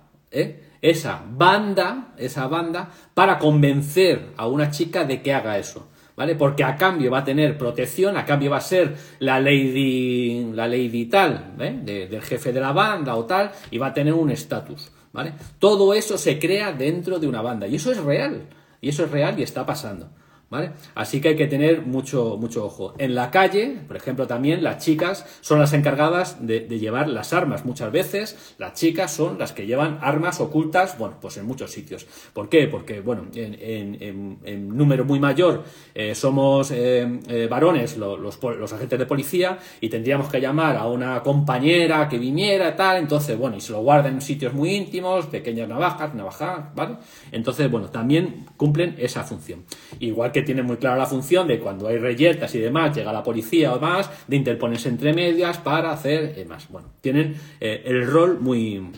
esa banda, esa banda, para convencer a una chica de que haga eso. ¿Vale? Porque a cambio va a tener protección, a cambio va a ser la lady, la tal, ¿eh? del jefe de la banda o tal, y va a tener un estatus, ¿vale? Todo eso se crea dentro de una banda, y eso es real, y eso es real y está pasando. ¿Vale? Así que hay que tener mucho, mucho ojo. En la calle, por ejemplo, también las chicas son las encargadas de, llevar las armas. Muchas veces las chicas son las que llevan armas ocultas, bueno, pues en muchos sitios. ¿Por qué? Porque, bueno, en, número muy mayor eh, somos eh, eh, varones los, los, agentes de policía y tendríamos que llamar a una compañera que viniera, tal, entonces, bueno, y se lo guardan en sitios muy íntimos, pequeñas navajas, navajas, ¿vale? Entonces, bueno, también cumplen esa función. Igual que tiene muy clara la función de cuando hay reyertas y demás, llega la policía o más, de interponerse entre medias para hacer eh, más. Bueno, tienen eh, el rol muy,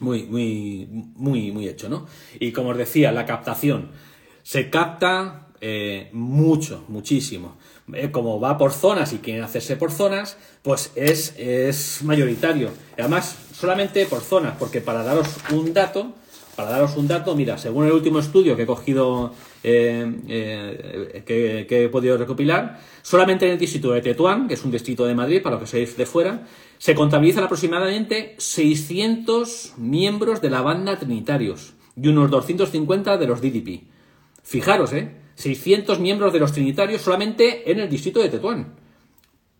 muy, muy, muy, muy hecho, ¿no? Y como os decía, la captación. se capta eh, mucho, muchísimo. Eh, como va por zonas y quieren hacerse por zonas, pues es, es mayoritario. Además, solamente por zonas, porque para daros un dato, para daros un dato, mira, según el último estudio que he cogido, eh, eh, que, he podido recopilar, solamente en el distrito de Tetuán, que es un distrito de Madrid, para los que sois de fuera, se contabilizan aproximadamente 600 miembros de la banda Trinitarios y unos 250 de los DDP. Fijaros, ¿eh? 600 miembros de los Trinitarios solamente en el distrito de Tetuán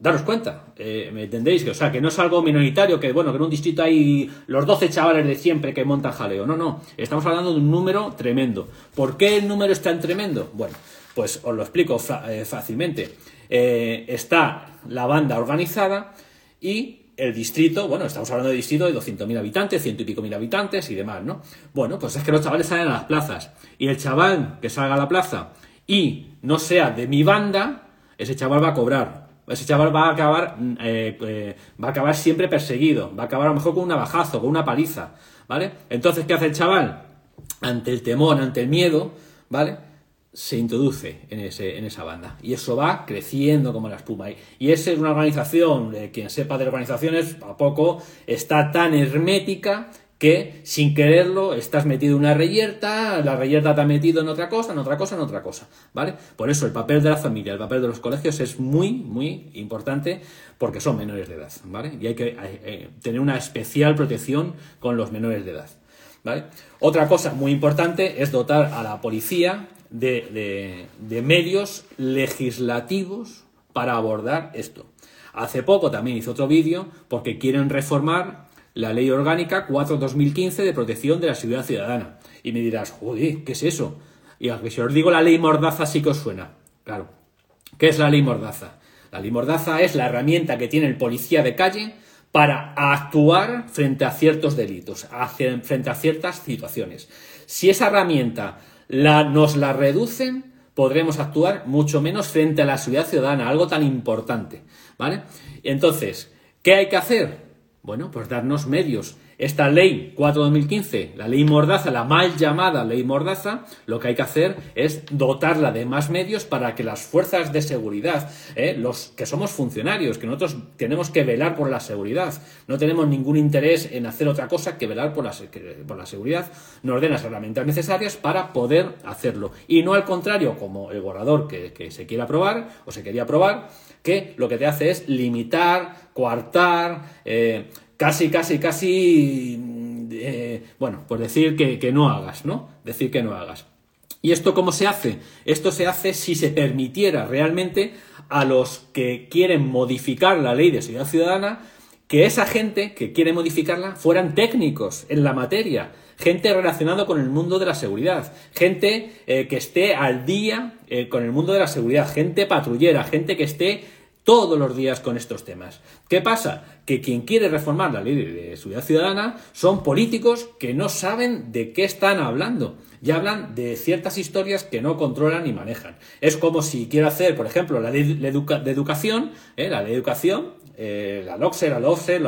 daros cuenta, eh, ¿me entendéis? Que, o sea, que no es algo minoritario, que bueno, que en un distrito hay los 12 chavales de siempre que montan jaleo. No, no, estamos hablando de un número tremendo. ¿Por qué el número es tan tremendo? Bueno, pues os lo explico eh, fácilmente. Eh, está la banda organizada y el distrito, bueno, estamos hablando de distrito de 200.000 habitantes, ciento y pico mil habitantes y demás, ¿no? Bueno, pues es que los chavales salen a las plazas y el chaval que salga a la plaza y no sea de mi banda, ese chaval va a cobrar ese chaval va a acabar, mm, eh, eh, va a acabar siempre perseguido, va a acabar a lo mejor con un navajazo, con una paliza, ¿vale? Entonces, ¿qué hace el chaval? Ante el temor, ante el miedo, ¿vale? Se introduce en, ese, en esa banda. Y eso va creciendo como la espuma. Y esa es una organización, quien sepa de organizaciones, a poco, está tan hermética que sin quererlo estás metido en una reyerta, la reyerta te ha metido en otra cosa, en otra cosa, en otra cosa, ¿vale? Por eso el papel de la familia, el papel de los colegios es muy, muy importante porque son menores de edad, ¿vale? Y hay que eh, tener una especial protección con los menores de edad, ¿vale? Otra cosa muy importante es dotar a la policía de, de medios legislativos para abordar esto. Hace poco también hice otro vídeo porque quieren reformar la Ley Orgánica 4-2015 de Protección de la Seguridad Ciudadana. Y me dirás, joder, ¿qué es eso? Y aunque si os digo la ley Mordaza sí que os suena. Claro. ¿Qué es la ley Mordaza? La ley Mordaza es la herramienta que tiene el policía de calle para actuar frente a ciertos delitos, frente a ciertas situaciones. Si esa herramienta la, nos la reducen, podremos actuar mucho menos frente a la seguridad ciudadana, algo tan importante. ¿Vale? Entonces, ¿qué hay que hacer? Bueno, pues darnos medios. Esta ley 4-2015, la ley Mordaza, la mal llamada ley Mordaza, lo que hay que hacer es dotarla de más medios para que las fuerzas de seguridad, ¿eh? los que somos funcionarios, que nosotros tenemos que velar por la seguridad, no tenemos ningún interés en hacer otra cosa que velar por la, por la seguridad, nos den las herramientas necesarias para poder hacerlo. Y no al contrario, como el borrador que, que se quiere aprobar o se quería aprobar, que lo que te hace es limitar, coartar, eh, casi, casi, casi, mm, eh, bueno, pues decir que, no hagas, ¿no? Decir que no hagas. ¿Y esto cómo se hace? Esto se hace si se permitiera realmente a los que quieren modificar la ley de seguridad ciudadana que esa gente que quiere modificarla fueran técnicos en la materia, gente relacionada con el mundo de la seguridad, gente eh, que esté al día con el mundo de la seguridad, gente patrullera, gente que esté todos los días con estos temas. ¿Qué pasa? Que quien quiere reformar la ley de seguridad ciudadana son políticos que no saben de qué están hablando y hablan de ciertas historias que no controlan ni manejan. Es como si quiero hacer, por ejemplo, la ley de, educación, ¿eh? la ley de educación, eh, la LOCSE, la LOFSE,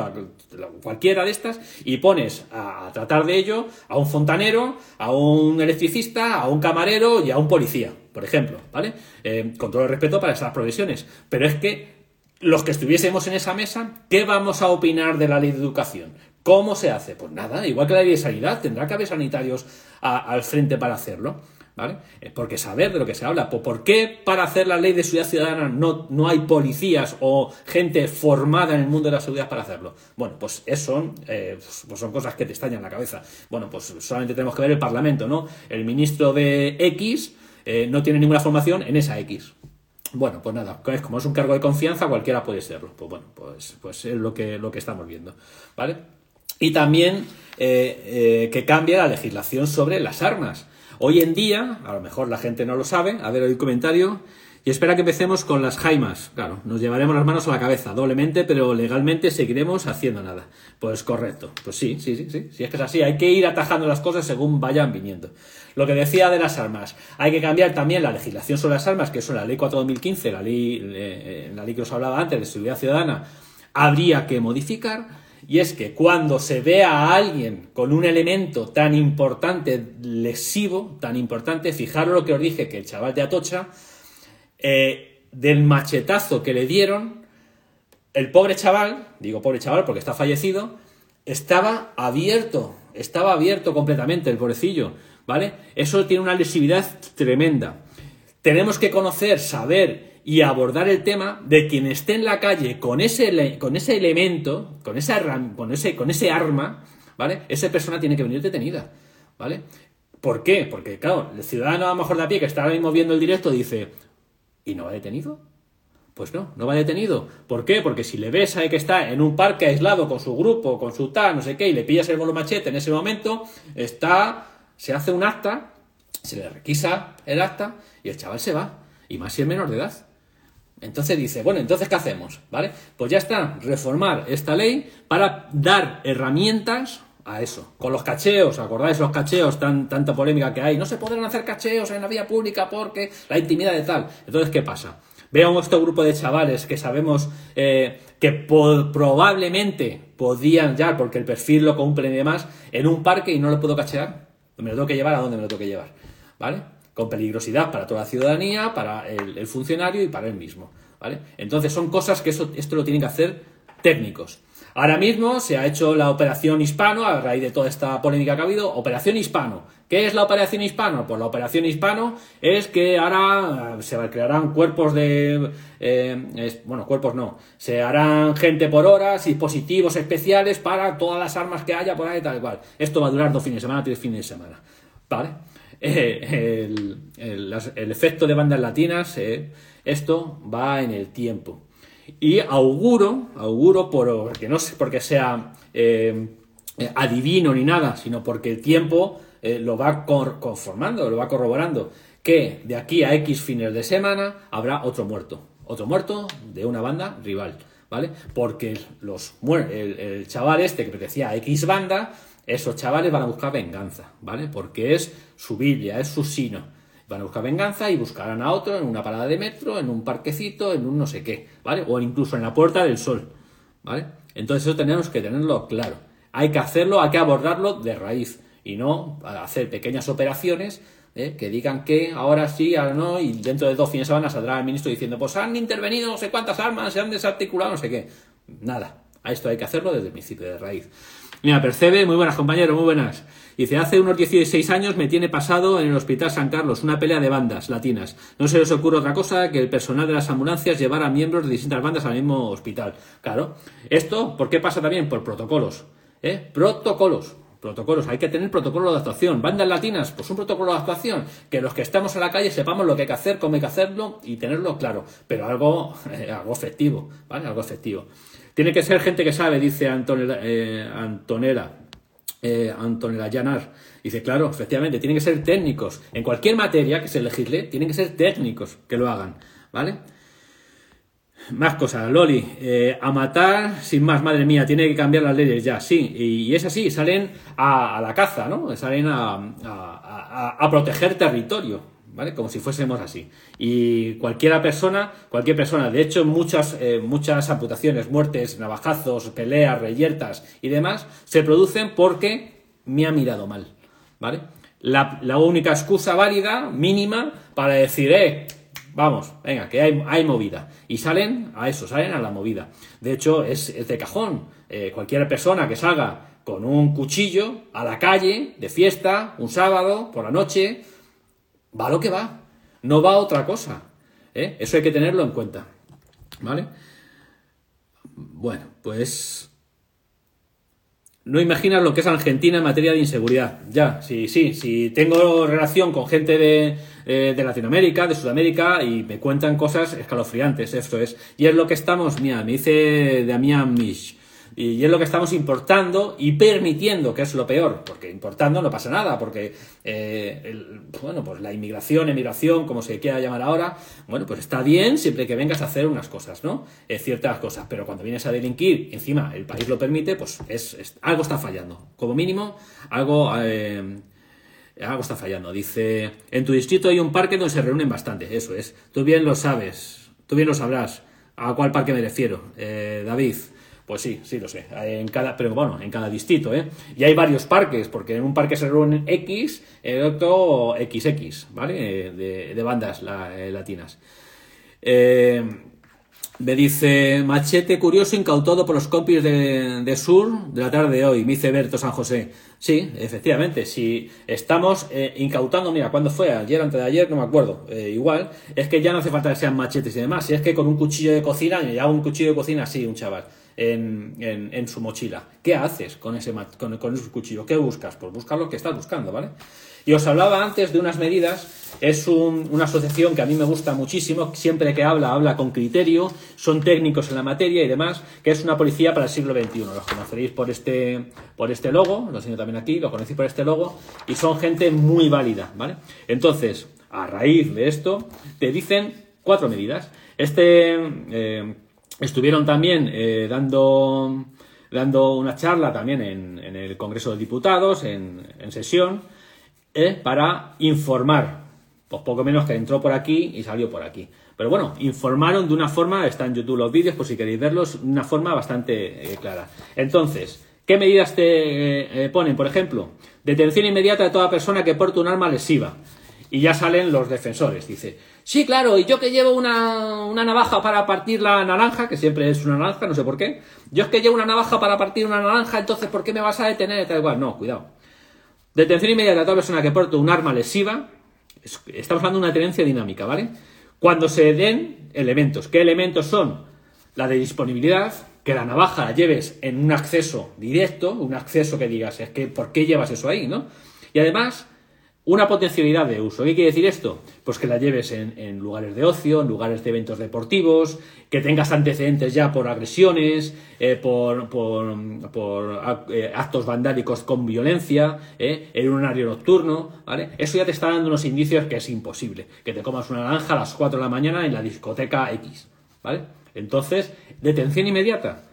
cualquiera de estas, y pones a, tratar de ello a un fontanero, a un electricista, a un camarero y a un policía, por ejemplo, ¿vale? Eh, con todo el respeto para esas profesiones. Pero es que los que estuviésemos en esa mesa, ¿qué vamos a opinar de la ley de educación? ¿Cómo se hace? Pues nada, igual que la ley de sanidad, tendrá que haber sanitarios al frente para hacerlo. ¿Vale? Porque saber de lo que se habla. ¿Por qué para hacer la ley de seguridad ciudadana no, no hay policías o gente formada en el mundo de la seguridad para hacerlo? Bueno, pues eso eh, pues son cosas que te estallan la cabeza. Bueno, pues solamente tenemos que ver el Parlamento, ¿no? El ministro de X eh, no tiene ninguna formación en esa X. Bueno, pues nada, como es un cargo de confianza, cualquiera puede serlo. Pues bueno, pues, pues es lo que, lo que estamos viendo. ¿Vale? Y también eh, que cambie la legislación sobre las armas. Hoy en día, a lo mejor la gente no lo sabe, a ver el comentario, y espera que empecemos con las jaimas. Claro, nos llevaremos las manos a la cabeza, doblemente, pero legalmente seguiremos haciendo nada. Pues correcto, pues sí, sí, sí, sí, si es que es así, hay que ir atajando las cosas según vayan viniendo. Lo que decía de las armas, hay que cambiar también la legislación sobre las armas, que es la ley 4-2015, la ley, eh, la ley que os hablaba antes de seguridad ciudadana, habría que modificar Y es que cuando se ve a alguien con un elemento tan importante, lesivo, tan importante, fijaros lo que os dije, que el chaval de Atocha, eh, del machetazo que le dieron, el pobre chaval, digo pobre chaval porque está fallecido, estaba abierto, estaba abierto completamente el pobrecillo, ¿vale? Eso tiene una lesividad tremenda. Tenemos que conocer, saber y abordar el tema de quien esté en la calle con ese, con ese elemento, con, esa, con, ese, con ese arma, ¿vale? Esa persona tiene que venir detenida, ¿vale? ¿Por qué? Porque, claro, el ciudadano a lo mejor de a pie que está ahora mismo viendo el directo dice, ¿y no va detenido? Pues no, no va detenido. ¿Por qué? Porque si le ves a que está en un parque aislado con su grupo, con su tal, no sé qué, y le pillas el bolo machete en ese momento, está, se hace un acta, se le requisa el acta y el chaval se va. Y más si es menor de edad. Entonces dice, bueno, entonces ¿qué hacemos? ¿Vale? Pues ya está, reformar esta ley para dar herramientas a eso. Con los cacheos, ¿acordáis los cacheos? Tan, tanta polémica que hay. No se podrán hacer cacheos en la vía pública porque la intimidad de tal. Entonces, ¿qué pasa? Veamos este grupo de chavales que sabemos eh, que probablemente podían ya, porque el perfil lo cumplen y demás, en un parque y no lo puedo cachear. Me lo tengo que llevar a donde me lo tengo que llevar. ¿Vale? Con peligrosidad para toda la ciudadanía, para el, funcionario y para él mismo. ¿Vale? Entonces son cosas que esto lo tienen que hacer técnicos. Ahora mismo se ha hecho la operación hispano, a raíz de toda esta polémica que ha habido, operación hispano. ¿Qué es la operación hispano? Pues la operación hispano es que ahora eh, se crearán cuerpos de... Eh, bueno, cuerpos no. Se harán gente por horas, dispositivos especiales para todas las armas que haya por ahí tal cual. Esto va a durar dos fines de semana, tres fines de semana. ¿Vale? Eh, el, efecto de bandas latinas, esto va en el tiempo. Y auguro, auguro, por, que no sé porque sea eh, adivino ni nada, sino porque el tiempo eh, lo va conformando, lo va corroborando, que de aquí a X fines de semana habrá otro muerto, otro muerto de una banda rival, ¿vale? Porque los, el, el chaval este que pertenecía a X banda, esos chavales van a buscar venganza, ¿vale? Porque es su Biblia, es su sino. Van a buscar venganza y buscarán a otro en una parada de metro, en un parquecito, en un no sé qué, ¿vale? O incluso en la Puerta del Sol, ¿vale? Entonces eso tenemos que tenerlo claro. Hay que hacerlo, hay que abordarlo de raíz y no hacer pequeñas operaciones ¿eh? que digan que ahora sí, ahora no, y dentro de dos fines de semana saldrá el ministro diciendo, pues han intervenido no sé cuántas armas, se han desarticulado, no sé qué. Nada, a esto hay que hacerlo desde el principio de raíz. Mira, Percebe, muy buenas compañeros, muy buenas. Dice, hace unos 16 años me tiene pasado en el Hospital San Carlos una pelea de bandas latinas. No se les ocurre otra cosa que el personal de las ambulancias llevara miembros de distintas bandas al mismo hospital. Claro. Esto, ¿por qué pasa también? Por protocolos. ¿Eh? Protocolos. Protocolos, hay que tener protocolo de actuación. Bandas latinas, pues un protocolo de actuación. Que los que estamos en la calle sepamos lo que hay que hacer, cómo hay que hacerlo y tenerlo claro. Pero algo, algo efectivo, ¿vale? Algo efectivo. Tiene que ser gente que sabe, dice Antonella, eh, Antonella, eh, Antonella Llanar. Dice, claro, efectivamente, tienen que ser técnicos. En cualquier materia que se legisle, tienen que ser técnicos que lo hagan, ¿vale? Más cosas, Loli, eh, a matar sin más, madre mía, tiene que cambiar las leyes ya, sí, y, es así, salen a, la caza, ¿no? Salen a, a proteger territorio, ¿vale? Como si fuésemos así. Y cualquiera persona, cualquier persona, de hecho muchas, eh, muchas amputaciones, muertes, navajazos, peleas, reyertas y demás, se producen porque me ha mirado mal, ¿vale? La, única excusa válida, mínima, para decir, eh, vamos, venga, que hay, hay, movida. Y salen a eso, salen a la movida. De hecho, es, de cajón. Eh, cualquier persona que salga con un cuchillo a la calle, de fiesta, un sábado, por la noche, va lo que va, no va otra cosa. ¿eh? Eso hay que tenerlo en cuenta. ¿Vale? Bueno, pues no imaginas lo que es Argentina en materia de inseguridad. Ya, sí, sí, sí. Tengo relación con gente de, eh, Latinoamérica, de Sudamérica, y me cuentan cosas escalofriantes, esto es. Y es lo que estamos, mira, me dice Damián Misch. Y es lo que estamos importando y permitiendo, que es lo peor, porque importando no pasa nada, porque, eh, bueno, pues la inmigración, emigración, como se quiera llamar ahora, bueno, pues está bien siempre que vengas a hacer unas cosas, ¿no? Eh, ciertas cosas, pero cuando vienes a delinquir, encima el país lo permite, pues es, algo está fallando. Como mínimo, algo... Eh, algo está fallando. Dice, en tu distrito hay un parque donde se reúnen bastante, eso es. Tú bien lo sabes, tú bien lo sabrás. ¿A cuál parque me refiero? David, Pues sí, sí lo sé. En cada, pero bueno, en cada distrito, ¿eh? Y hay varios parques, porque en un parque se reúnen X, en otro XX, ¿vale? De, bandas eh, latinas. Eh, me dice, machete curioso incautado por los compis de, Sur de la tarde de hoy, me dice Berto San José. Sí, efectivamente, si estamos eh, incautando, mira, ¿cuándo fue? Ayer, antes de ayer, no me acuerdo. Eh, igual, es que ya no hace falta que sean machetes y demás. Si es que con un cuchillo de cocina, lleva un cuchillo de cocina así, un chaval, en, su mochila. ¿Qué haces con ese, con, con ese cuchillo? ¿Qué buscas? Pues buscar lo que estás buscando, ¿vale? Y os hablaba antes de unas medidas, es una asociación que a mí me gusta muchísimo, siempre que habla, habla con criterio, son técnicos en la materia y demás, que es una policía para el siglo XXI. Los conoceréis por este, por este logo, lo enseño también aquí, lo conocéis por este logo, y son gente muy válida, ¿vale? Entonces, a raíz de esto, te dicen cuatro medidas. Este, eh, estuvieron también eh, dando, dando una charla también en, el Congreso de Diputados, en, en sesión, ¿eh? para informar. Pues poco menos que entró por aquí y salió por aquí. Pero bueno, informaron de una forma, está en YouTube los vídeos por si queréis verlos, de una forma bastante eh, clara. Entonces, ¿qué medidas te eh, ponen? Por ejemplo, detención inmediata de toda persona que porte un arma lesiva. Y ya salen los defensores. Dice, sí, claro, y yo que llevo una, una, navaja para partir la naranja, que siempre es una naranja, no sé por qué. Yo es que llevo una navaja para partir una naranja, entonces ¿por qué me vas a detener? Tal igual. No, cuidado. Detención inmediata de toda persona que porte un arma lesiva. Estamos hablando de una tenencia dinámica, ¿vale? Cuando se den elementos. ¿Qué elementos son? La de disponibilidad, que la navaja la lleves en un acceso directo, un acceso que digas, es que, ¿por qué llevas eso ahí, no? Y además, una potencialidad de uso. ¿Qué quiere decir esto? Pues que la lleves en, lugares de ocio, en lugares de eventos deportivos, que tengas antecedentes ya por agresiones, eh, por, eh, actos vandálicos con violencia, eh, en un horario nocturno, ¿vale? Eso ya te está dando unos indicios que es imposible. Que te comas una naranja a las 4 de la mañana en la discoteca X, ¿vale? Entonces, detención inmediata.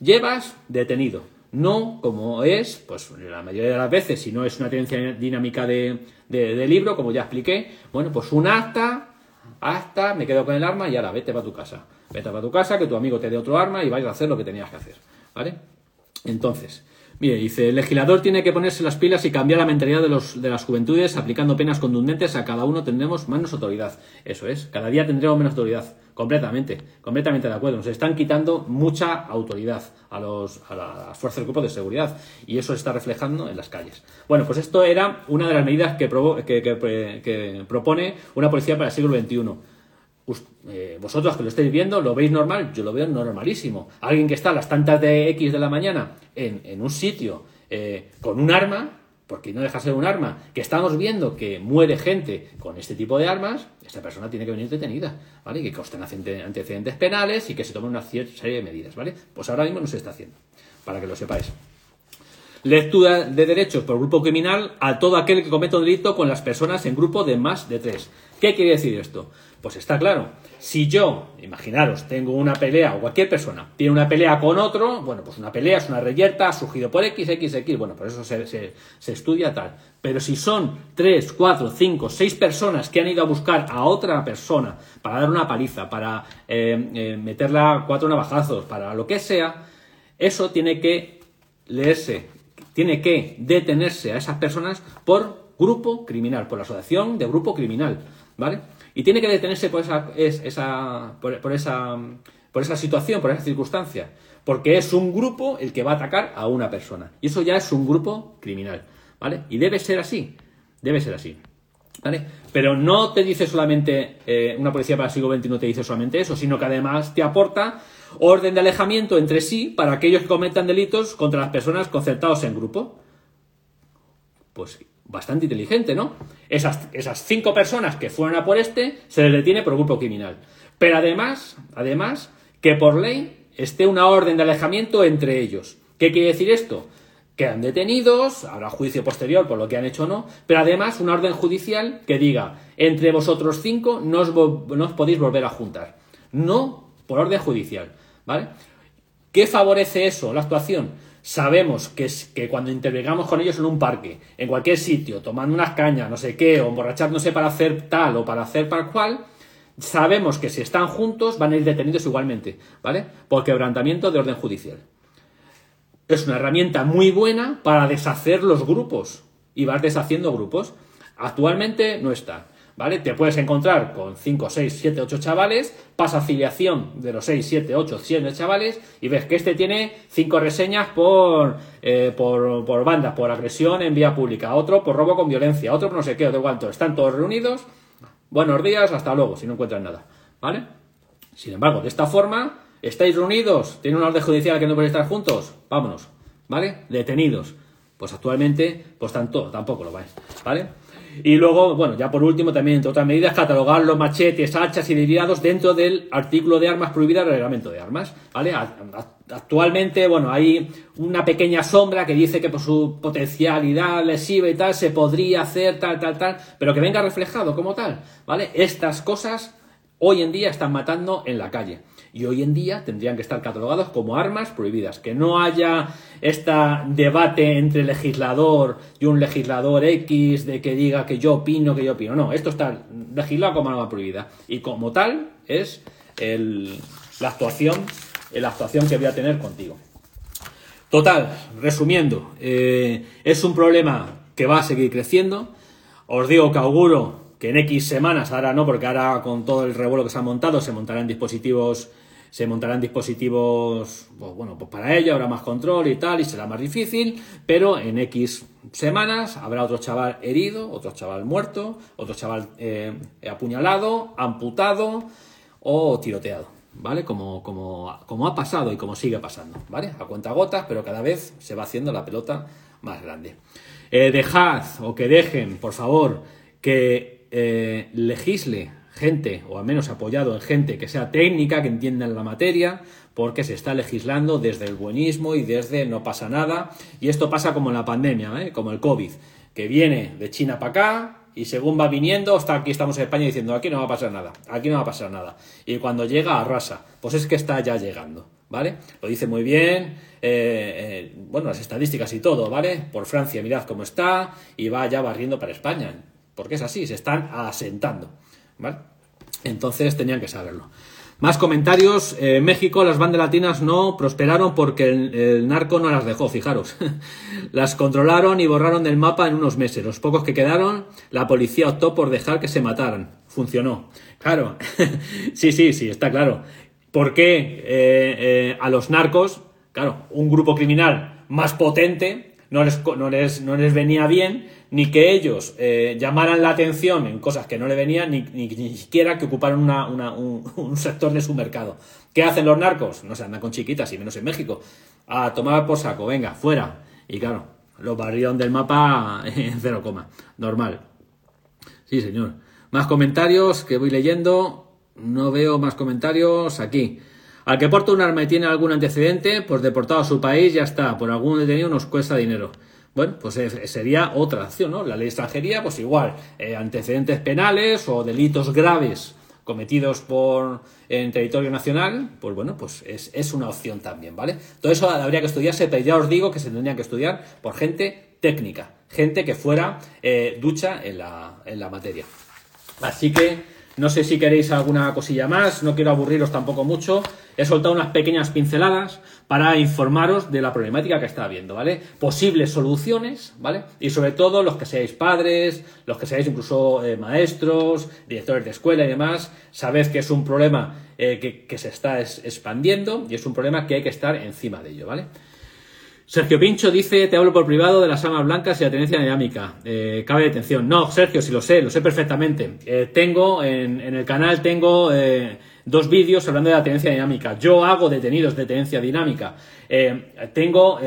Llevas detenido no como es, pues la mayoría de las veces, si no es una tendencia dinámica de, libro, como ya expliqué, bueno, pues un acta, acta, me quedo con el arma y ahora vete para tu casa. Vete para tu casa, que tu amigo te dé otro arma y vayas a hacer lo que tenías que hacer. ¿Vale? Entonces, Mire, dice, el legislador tiene que ponerse las pilas y cambiar la mentalidad de, los, de las juventudes aplicando penas contundentes. A cada uno tendremos menos autoridad. Eso es, cada día tendremos menos autoridad. Completamente, completamente de acuerdo. Nos están quitando mucha autoridad a, los, a las fuerzas del cuerpo de seguridad y eso se está reflejando en las calles. Bueno, pues esto era una de las medidas que, que propone una policía para el siglo XXI eh, vosotros que lo estáis viendo, ¿lo veis normal? Yo lo veo normalísimo. Alguien que está a las tantas de X de la mañana en, un sitio eh, con un arma, porque no deja ser un arma, que estamos viendo que muere gente con este tipo de armas, esta persona tiene que venir detenida, ¿vale? Que consten antecedentes penales y que se tome una serie de medidas, ¿vale? Pues ahora mismo no se está haciendo, para que lo sepáis. Lectura de derechos por grupo criminal a todo aquel que cometa un delito con las personas en grupo de más de tres. ¿Qué quiere decir esto? Pues está claro. Si yo, imaginaros, tengo una pelea, o cualquier persona, tiene una pelea con otro, bueno, pues una pelea es una reyerta, surgido por X, X, X, bueno, por eso se, estudia tal. Pero si son 3, 4, 5, 6 personas que han ido a buscar a otra persona para dar una paliza, para eh, eh, meterla cuatro navajazos, para lo que sea, eso tiene que leerse, tiene que detenerse a esas personas por grupo criminal, por la asociación de grupo criminal, ¿vale? Y tiene que detenerse por esa, esa, por, esa, por esa situación, por esa circunstancia. Porque es un grupo el que va a atacar a una persona. Y eso ya es un grupo criminal. ¿Vale? Y debe ser así. Debe ser así. ¿Vale? Pero no te dice solamente, eh, una policía para el siglo XXI no te dice solamente eso, sino que además te aporta orden de alejamiento entre sí para aquellos que cometan delitos contra las personas concertados en grupo. Pues bastante inteligente, ¿no? Esas, esas cinco personas que fueron a por este se les detiene por grupo criminal. Pero además, además, que por ley esté una orden de alejamiento entre ellos. ¿Qué quiere decir esto? Quedan detenidos, habrá juicio posterior por lo que han hecho o no, pero además una orden judicial que diga, entre vosotros cinco no os, no os podéis volver a juntar. No por orden judicial, ¿vale? ¿Qué favorece eso, la actuación? Sabemos que, que cuando intervengamos con ellos en un parque, en cualquier sitio, tomando unas cañas, no sé qué, o emborrachándose para hacer tal o para hacer tal cual, sabemos que si están juntos van a ir detenidos igualmente, ¿vale? Por quebrantamiento de orden judicial. es una herramienta muy buena para deshacer los grupos y vas deshaciendo grupos. Actualmente no está. ¿Vale? Te puedes encontrar con 5, 6, 7, 8 chavales, pasa afiliación de los 6, 7, 8, 100 chavales y ves que este tiene 5 reseñas por, eh, por, por bandas, por agresión en vía pública, otro por robo con violencia, otro por no sé qué, otro cuánto. Están todos reunidos. Buenos días, hasta luego, si no encuentran nada. ¿Vale? Sin embargo, de esta forma, estáis reunidos, tiene una orden judicial que no podéis estar juntos, vámonos. ¿Vale? Detenidos. Pues actualmente, pues tanto, tampoco lo vais. ¿Vale? Y luego, bueno, ya por último, también, entre otras medidas, catalogar los machetes, hachas y derivados dentro del artículo de armas prohibidas del reglamento de armas. ¿Vale? Actualmente, bueno, hay una pequeña sombra que dice que por su potencialidad lesiva y tal se podría hacer tal, tal, tal, pero que venga reflejado como tal. ¿Vale? Estas cosas hoy en día están matando en la calle y hoy en día tendrían que estar catalogados como armas prohibidas. Que no haya este debate entre legislador y un legislador X de que diga que yo opino, que yo opino. No, esto está legislado como arma prohibida. Y como tal es la actuación, la actuación que voy a tener contigo. Total, resumiendo, eh, es un problema que va a seguir creciendo. Os digo que auguro que en X semanas, ahora no, porque ahora con todo el revuelo que se ha montado, se montarán dispositivos se montarán dispositivos, pues, bueno, pues para ello habrá más control y tal, y será más difícil, pero en X semanas habrá otro chaval herido, otro chaval muerto, otro chaval eh, apuñalado, amputado o tiroteado, ¿vale? Como, como, como ha pasado y como sigue pasando, ¿vale? A cuenta gotas, pero cada vez se va haciendo la pelota más grande. Eh, dejad o que dejen, por favor, que eh, legisle gente, o al menos apoyado en gente que sea técnica, que entienda la materia, porque se está legislando desde el buenismo y desde no pasa nada. Y esto pasa como en la pandemia, ¿eh? como el COVID, que viene de China para acá y según va viniendo, hasta aquí estamos en España diciendo aquí no va a pasar nada, aquí no va a pasar nada. Y cuando llega, arrasa. Pues es que está ya llegando, ¿vale? Lo dice muy bien, eh, eh, bueno, las estadísticas y todo, ¿vale? Por Francia, mirad cómo está y va ya barriendo para España. Porque es así, se están asentando. ¿Vale? Entonces tenían que saberlo. Más comentarios. En México las bandas latinas no prosperaron porque el, narco no las dejó, fijaros. las controlaron y borraron del mapa en unos meses. Los pocos que quedaron, la policía optó por dejar que se mataran. Funcionó. Claro. sí, sí, sí, está claro. ¿Por qué eh, eh, a los narcos, claro, un grupo criminal más potente, no les, no les, no les venía bien ni que ellos eh, llamaran la atención en cosas que no le venían, ni, ni, siquiera que ocuparan un, sector de su mercado. ¿Qué hacen los narcos? No se andan con chiquitas, y menos en México. A tomar por saco, venga, fuera. Y claro, los barrieron del mapa en cero coma. Normal. Sí, señor. Más comentarios que voy leyendo. No veo más comentarios aquí. Al que porta un arma y tiene algún antecedente, pues deportado a su país, ya está. Por algún detenido nos cuesta dinero. Bueno, pues sería otra acción, ¿no? La ley de extranjería, pues igual, eh, antecedentes penales o delitos graves cometidos por en territorio nacional, pues bueno, pues es, una opción también, ¿vale? Todo eso habría que estudiarse, pero ya os digo que se tendría que estudiar por gente técnica, gente que fuera eh, ducha en la, en la materia. Así que no sé si queréis alguna cosilla más, no quiero aburriros tampoco mucho. He soltado unas pequeñas pinceladas para informaros de la problemática que está habiendo, ¿vale? Posibles soluciones, ¿vale? Y sobre todo los que seáis padres, los que seáis incluso eh, maestros, directores de escuela y demás, sabed que es un problema eh, que, se está expandiendo y es un problema que hay que estar encima de ello, ¿vale? Sergio Pincho dice, te hablo por privado de las armas blancas y la tenencia dinámica. Eh, cabe detención. No, Sergio, si lo sé, lo sé perfectamente. Eh, tengo, en, el canal tengo eh, dos vídeos hablando de la tenencia dinámica. Yo hago detenidos de tenencia dinámica. Eh, tengo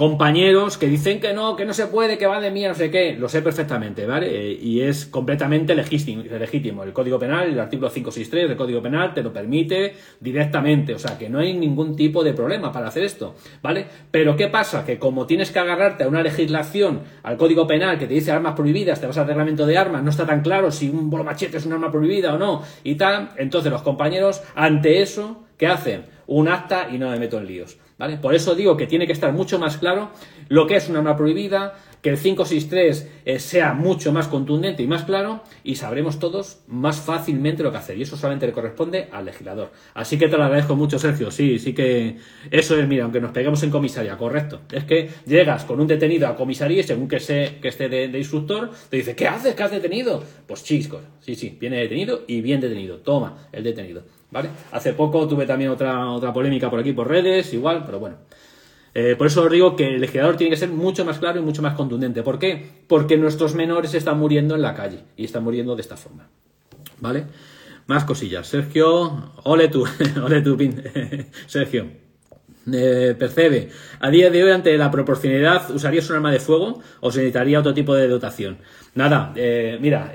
compañeros que dicen que no, que no se puede, que va de mí, no sé qué, lo sé perfectamente, ¿vale? Eh, y es completamente legítimo. El Código Penal, el artículo 563 del Código Penal te lo permite directamente, o sea que no hay ningún tipo de problema para hacer esto, ¿vale? Pero ¿qué pasa? Que como tienes que agarrarte a una legislación, al Código Penal que te dice armas prohibidas, te vas al reglamento de armas, no está tan claro si un bolo machete es un arma prohibida o no, y tal, entonces los compañeros, ante eso, ¿qué hacen? Un acta y no me meto en líos. Por eso digo que tiene que estar mucho más claro lo que es una arma prohibida, que el 563 eh, sea mucho más contundente y más claro y sabremos todos más fácilmente lo que hacer. Y eso solamente le corresponde al legislador. Así que te lo agradezco mucho, Sergio. Sí, sí que eso es, mira, aunque nos peguemos en comisaría, correcto. Es que llegas con un detenido a comisaría y según que, sé, que esté de, instructor, te dice, ¿qué haces? ¿Qué has detenido? Pues chicos, sí, sí, viene detenido y bien detenido. Toma, el detenido. ¿Vale? Hace poco tuve también otra, otra polémica por aquí por redes, igual, pero bueno. Eh, por eso os digo que el legislador tiene que ser mucho más claro y mucho más contundente. ¿Por qué? Porque nuestros menores están muriendo en la calle y están muriendo de esta forma. ¿Vale? Más cosillas. Sergio, ole tú, ole tú, Sergio. Eh, percebe. A día de hoy, ante la proporcionalidad, ¿usarías un arma de fuego o se necesitaría otro tipo de dotación? Nada, eh, mira,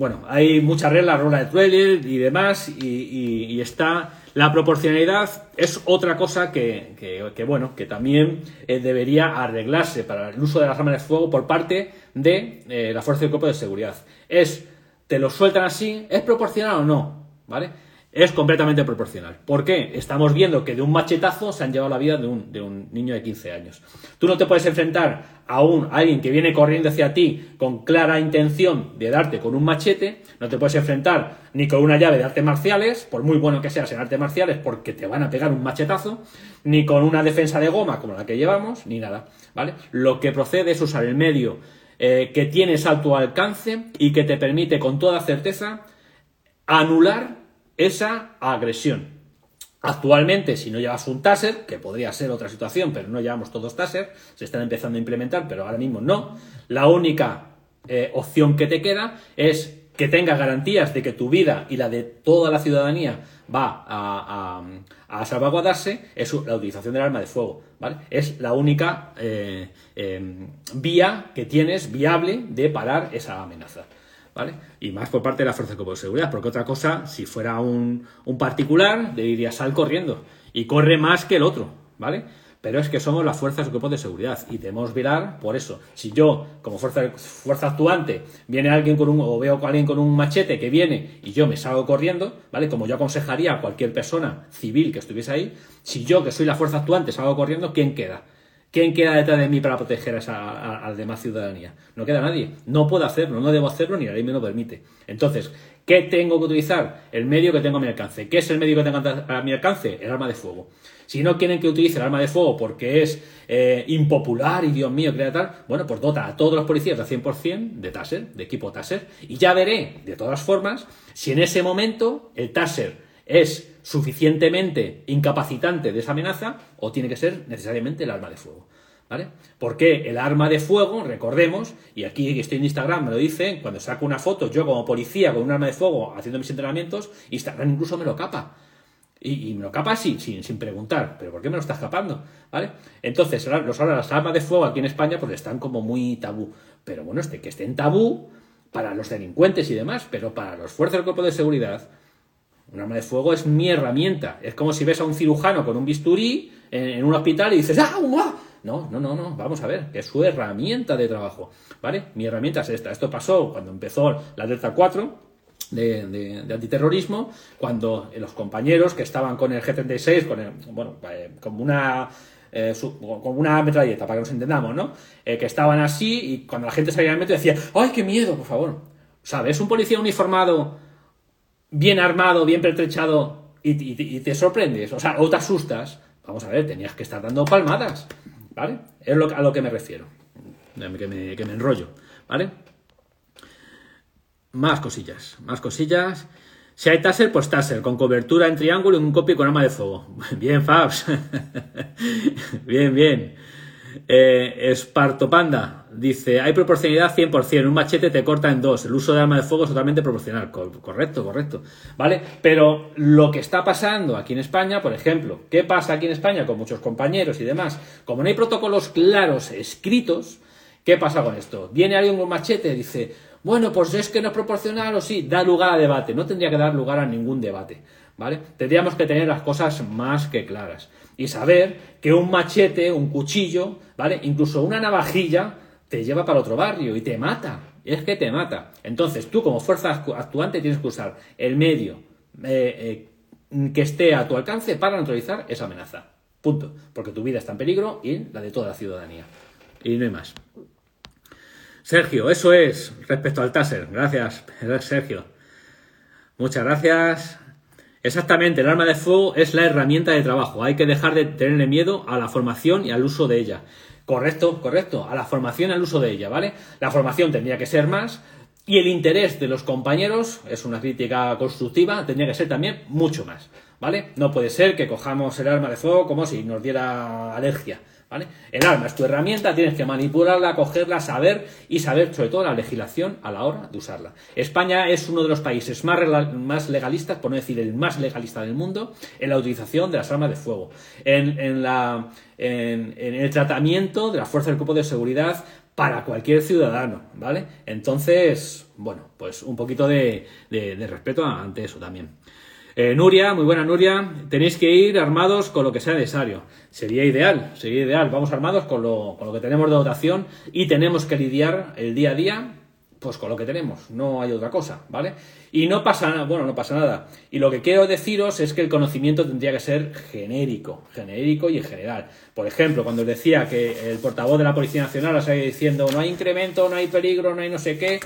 bueno, hay muchas reglas, rola de trailer y demás, y está la proporcionalidad es otra cosa que, bueno, que también eh, debería arreglarse para el uso de las armas de fuego por parte de eh, la Fuerza del Cuerpo de Seguridad. Es, te lo sueltan así, ¿es proporcional o no? ¿Vale? Es completamente proporcional. ¿Por qué? Estamos viendo que de un machetazo se han llevado la vida de un, de un niño de 15 años. Tú no te puedes enfrentar a, un, alguien que viene corriendo hacia ti con clara intención de darte con un machete, no te puedes enfrentar ni con una llave de artes marciales, por muy bueno que seas en artes marciales, porque te van a pegar un machetazo, ni con una defensa de goma como la que llevamos, ni nada. ¿Vale? Lo que procede es usar el medio eh, que tienes a tu alcance y que te permite con toda certeza anular esa agresión. Actualmente, si no llevas un taser, que podría ser otra situación, pero no llevamos todos taser, se están empezando a implementar, pero ahora mismo no, la única eh, opción que te queda es que tengas garantías de que tu vida y la de toda la ciudadanía va a, salvaguardarse, es la utilización del arma de fuego. ¿vale? Es la única eh, em, vía que tienes viable de parar esa amenaza. ¿Vale? Y más por parte de la Fuerza de Seguridad, porque otra cosa, si fuera un, particular, le diría sal corriendo y corre más que el otro, ¿vale? Pero es que somos las fuerzas de cuerpo de seguridad y debemos virar por eso. Si yo, como fuerza, fuerza actuante, viene alguien con un, o veo a alguien con un machete que viene y yo me salgo corriendo, ¿vale? Como yo aconsejaría a cualquier persona civil que estuviese ahí, si yo, que soy la fuerza actuante, salgo corriendo, ¿quién queda? ¿Quién queda detrás de mí para proteger a, esa, demás ciudadanía? No queda nadie. No puedo hacerlo, no debo hacerlo ni la ley me lo permite. Entonces, ¿qué tengo que utilizar? El medio que tengo a mi alcance. ¿Qué es el medio que tengo a mi alcance? El arma de fuego. Si no quieren que utilice el arma de fuego porque es eh, impopular y Dios mío, crea tal, bueno, pues dota a todos los policías al 100% de Taser, de equipo Taser, y ya veré, de todas formas, si en ese momento el Taser es suficientemente incapacitante de esa amenaza o tiene que ser necesariamente el arma de fuego. ¿Vale? Porque el arma de fuego, recordemos, y aquí estoy en Instagram, me lo dice, cuando saco una foto, yo como policía con un arma de fuego haciendo mis entrenamientos, Instagram incluso me lo capa. Y, me lo capa así, sin, sin, preguntar, pero ¿por qué me lo estás capando? ¿Vale? Entonces, los, las armas de fuego aquí en España pues están como muy tabú. Pero bueno, este, que estén tabú para los delincuentes y demás, pero para los fuerzas del cuerpo de seguridad, un arma de fuego es mi herramienta. Es como si ves a un cirujano con un bisturí en, un hospital y dices, ¡ah! No, no, no, no, vamos a ver, es su herramienta de trabajo, ¿vale? Mi herramienta es esta. Esto pasó cuando empezó la Delta 4, de, antiterrorismo, cuando los compañeros que estaban con el G36, con el, bueno, eh, como una eh, como una metralleta, para que nos entendamos, ¿no? Eh, que estaban así y cuando la gente salía del metro decía, ¡ay, qué miedo, por favor! ¿Sabes? Un policía uniformado bien armado, bien pertrechado y, te sorprendes, o sea, o te asustas, vamos a ver, tenías que estar dando palmadas, ¿vale? Es lo, a lo que me refiero, que me, que me enrollo, ¿vale? Más cosillas, más cosillas. Si hay taser, pues taser, con cobertura en triángulo y un copy con arma de fuego. Bien, Fabs. bien, bien. Eh, Esparto Panda dice, hay proporcionalidad 100%, un machete te corta en dos, el uso de arma de fuego es totalmente proporcional. correcto, correcto. ¿Vale? Pero lo que está pasando aquí en España, por ejemplo, ¿qué pasa aquí en España con muchos compañeros y demás? Como no hay protocolos claros escritos, ¿qué pasa con esto? Viene alguien con un machete y dice, bueno, pues es que no es proporcional o sí, da lugar a debate. No tendría que dar lugar a ningún debate. ¿Vale? Tendríamos que tener las cosas más que claras y saber que un machete, un cuchillo, ¿vale? Incluso una navajilla te lleva para otro barrio y te mata. Es que te mata. Entonces, tú como fuerza actuante tienes que usar el medio eh, eh, que esté a tu alcance para neutralizar esa amenaza. Punto. Porque tu vida está en peligro y la de toda la ciudadanía. Y no hay más. Sergio, eso es respecto al taser. Gracias, Sergio. Muchas gracias. Exactamente, el arma de fuego es la herramienta de trabajo. Hay que dejar de tenerle miedo a la formación y al uso de ella. Correcto, correcto, a la formación y al uso de ella, ¿vale? La formación tendría que ser más y el interés de los compañeros, es una crítica constructiva, tendría que ser también mucho más, ¿vale? No puede ser que cojamos el arma de fuego como si nos diera alergia. ¿Vale? El arma es tu herramienta, tienes que manipularla, cogerla, saber y saber sobre todo la legislación a la hora de usarla. España es uno de los países más, legalistas, por no decir el más legalista del mundo, en la utilización de las armas de fuego, en, la, en, el tratamiento de las fuerzas del cuerpo de seguridad para cualquier ciudadano, ¿vale? Entonces, bueno, pues un poquito de respeto ante eso también. Eh, Nuria, muy buena Nuria, tenéis que ir armados con lo que sea necesario. Sería ideal, sería ideal. Vamos armados con lo, con lo que tenemos de dotación y tenemos que lidiar el día a día pues con lo que tenemos, no hay otra cosa, ¿vale? Y no pasa nada, bueno, no pasa nada. Y lo que quiero deciros es que el conocimiento tendría que ser genérico, genérico y en general. Por ejemplo, cuando os decía que el portavoz de la Policía Nacional os diciendo no hay incremento, no hay peligro, no hay no sé qué,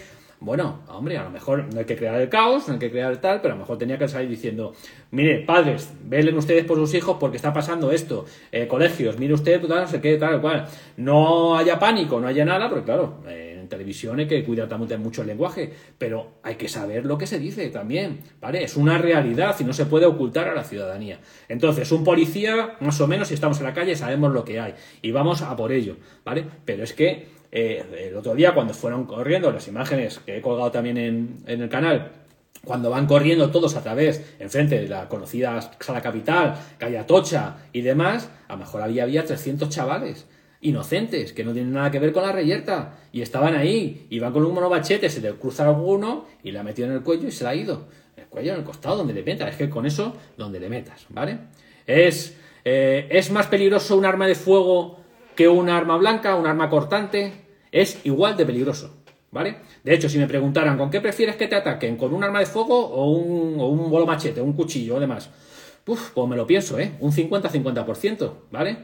bueno, hombre, a lo mejor no hay que crear el caos, no hay que crear el tal, pero a lo mejor tenía que salir diciendo, mire, padres, velen ustedes por sus hijos porque está pasando esto, eh, colegios, mire usted, tal, no sé qué, tal, cual. No haya pánico, no haya nada, porque claro, en televisión hay que cuidar también mucho el lenguaje, pero hay que saber lo que se dice también, ¿vale? Es una realidad y no se puede ocultar a la ciudadanía. Entonces, un policía, más o menos, si estamos en la calle, sabemos lo que hay y vamos a por ello, ¿vale? Pero es que eh, el otro día, cuando fueron corriendo, las imágenes que he colgado también en, el canal, cuando van corriendo todos a través, enfrente de la conocida sala capital, calle Atocha y demás, a lo mejor había, había 300 chavales inocentes, que no tienen nada que ver con la reyerta, y estaban ahí, y van con un monobachete, se le cruza alguno, y la metido en el cuello y se la ha ido. El cuello en el costado, donde le metas, es que con eso, donde le metas, ¿vale? Es, eh, es más peligroso un arma de fuego que un arma blanca, un arma cortante, es igual de peligroso. ¿Vale? De hecho, si me preguntaran con qué prefieres que te ataquen, con un arma de fuego o un, un bolo machete, un cuchillo o demás, pues me lo pienso, ¿eh? Un 50-50%, ¿vale?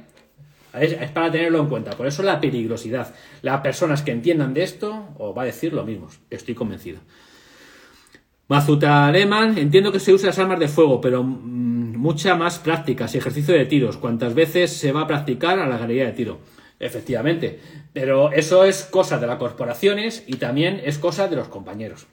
Es, para tenerlo en cuenta. Por eso la peligrosidad. Las personas que entiendan de esto os va a decir lo mismo. Estoy convencido. Mazuta Alemán, entiendo que se usa las armas de fuego, pero mm, mucha más prácticas y ejercicio de tiros. ¿Cuántas veces se va a practicar a la galería de tiro? Efectivamente. Pero eso es cosa de las corporaciones y también es cosa de los compañeros.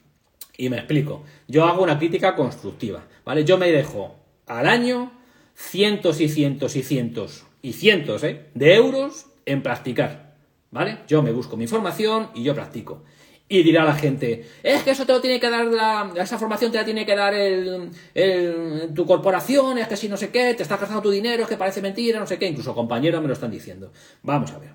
Y me explico. Yo hago una crítica constructiva, ¿vale? Yo me dejo al año cientos y cientos y cientos y cientos ¿eh? de euros en practicar, ¿vale? Yo me busco mi información y yo practico. Y dirá la gente, es que eso te lo tiene que dar la, esa formación te la tiene que dar el, tu corporación, es que si no sé qué, te estás gastando tu dinero, es que parece mentira, no sé qué, incluso compañeros me lo están diciendo. Vamos a ver.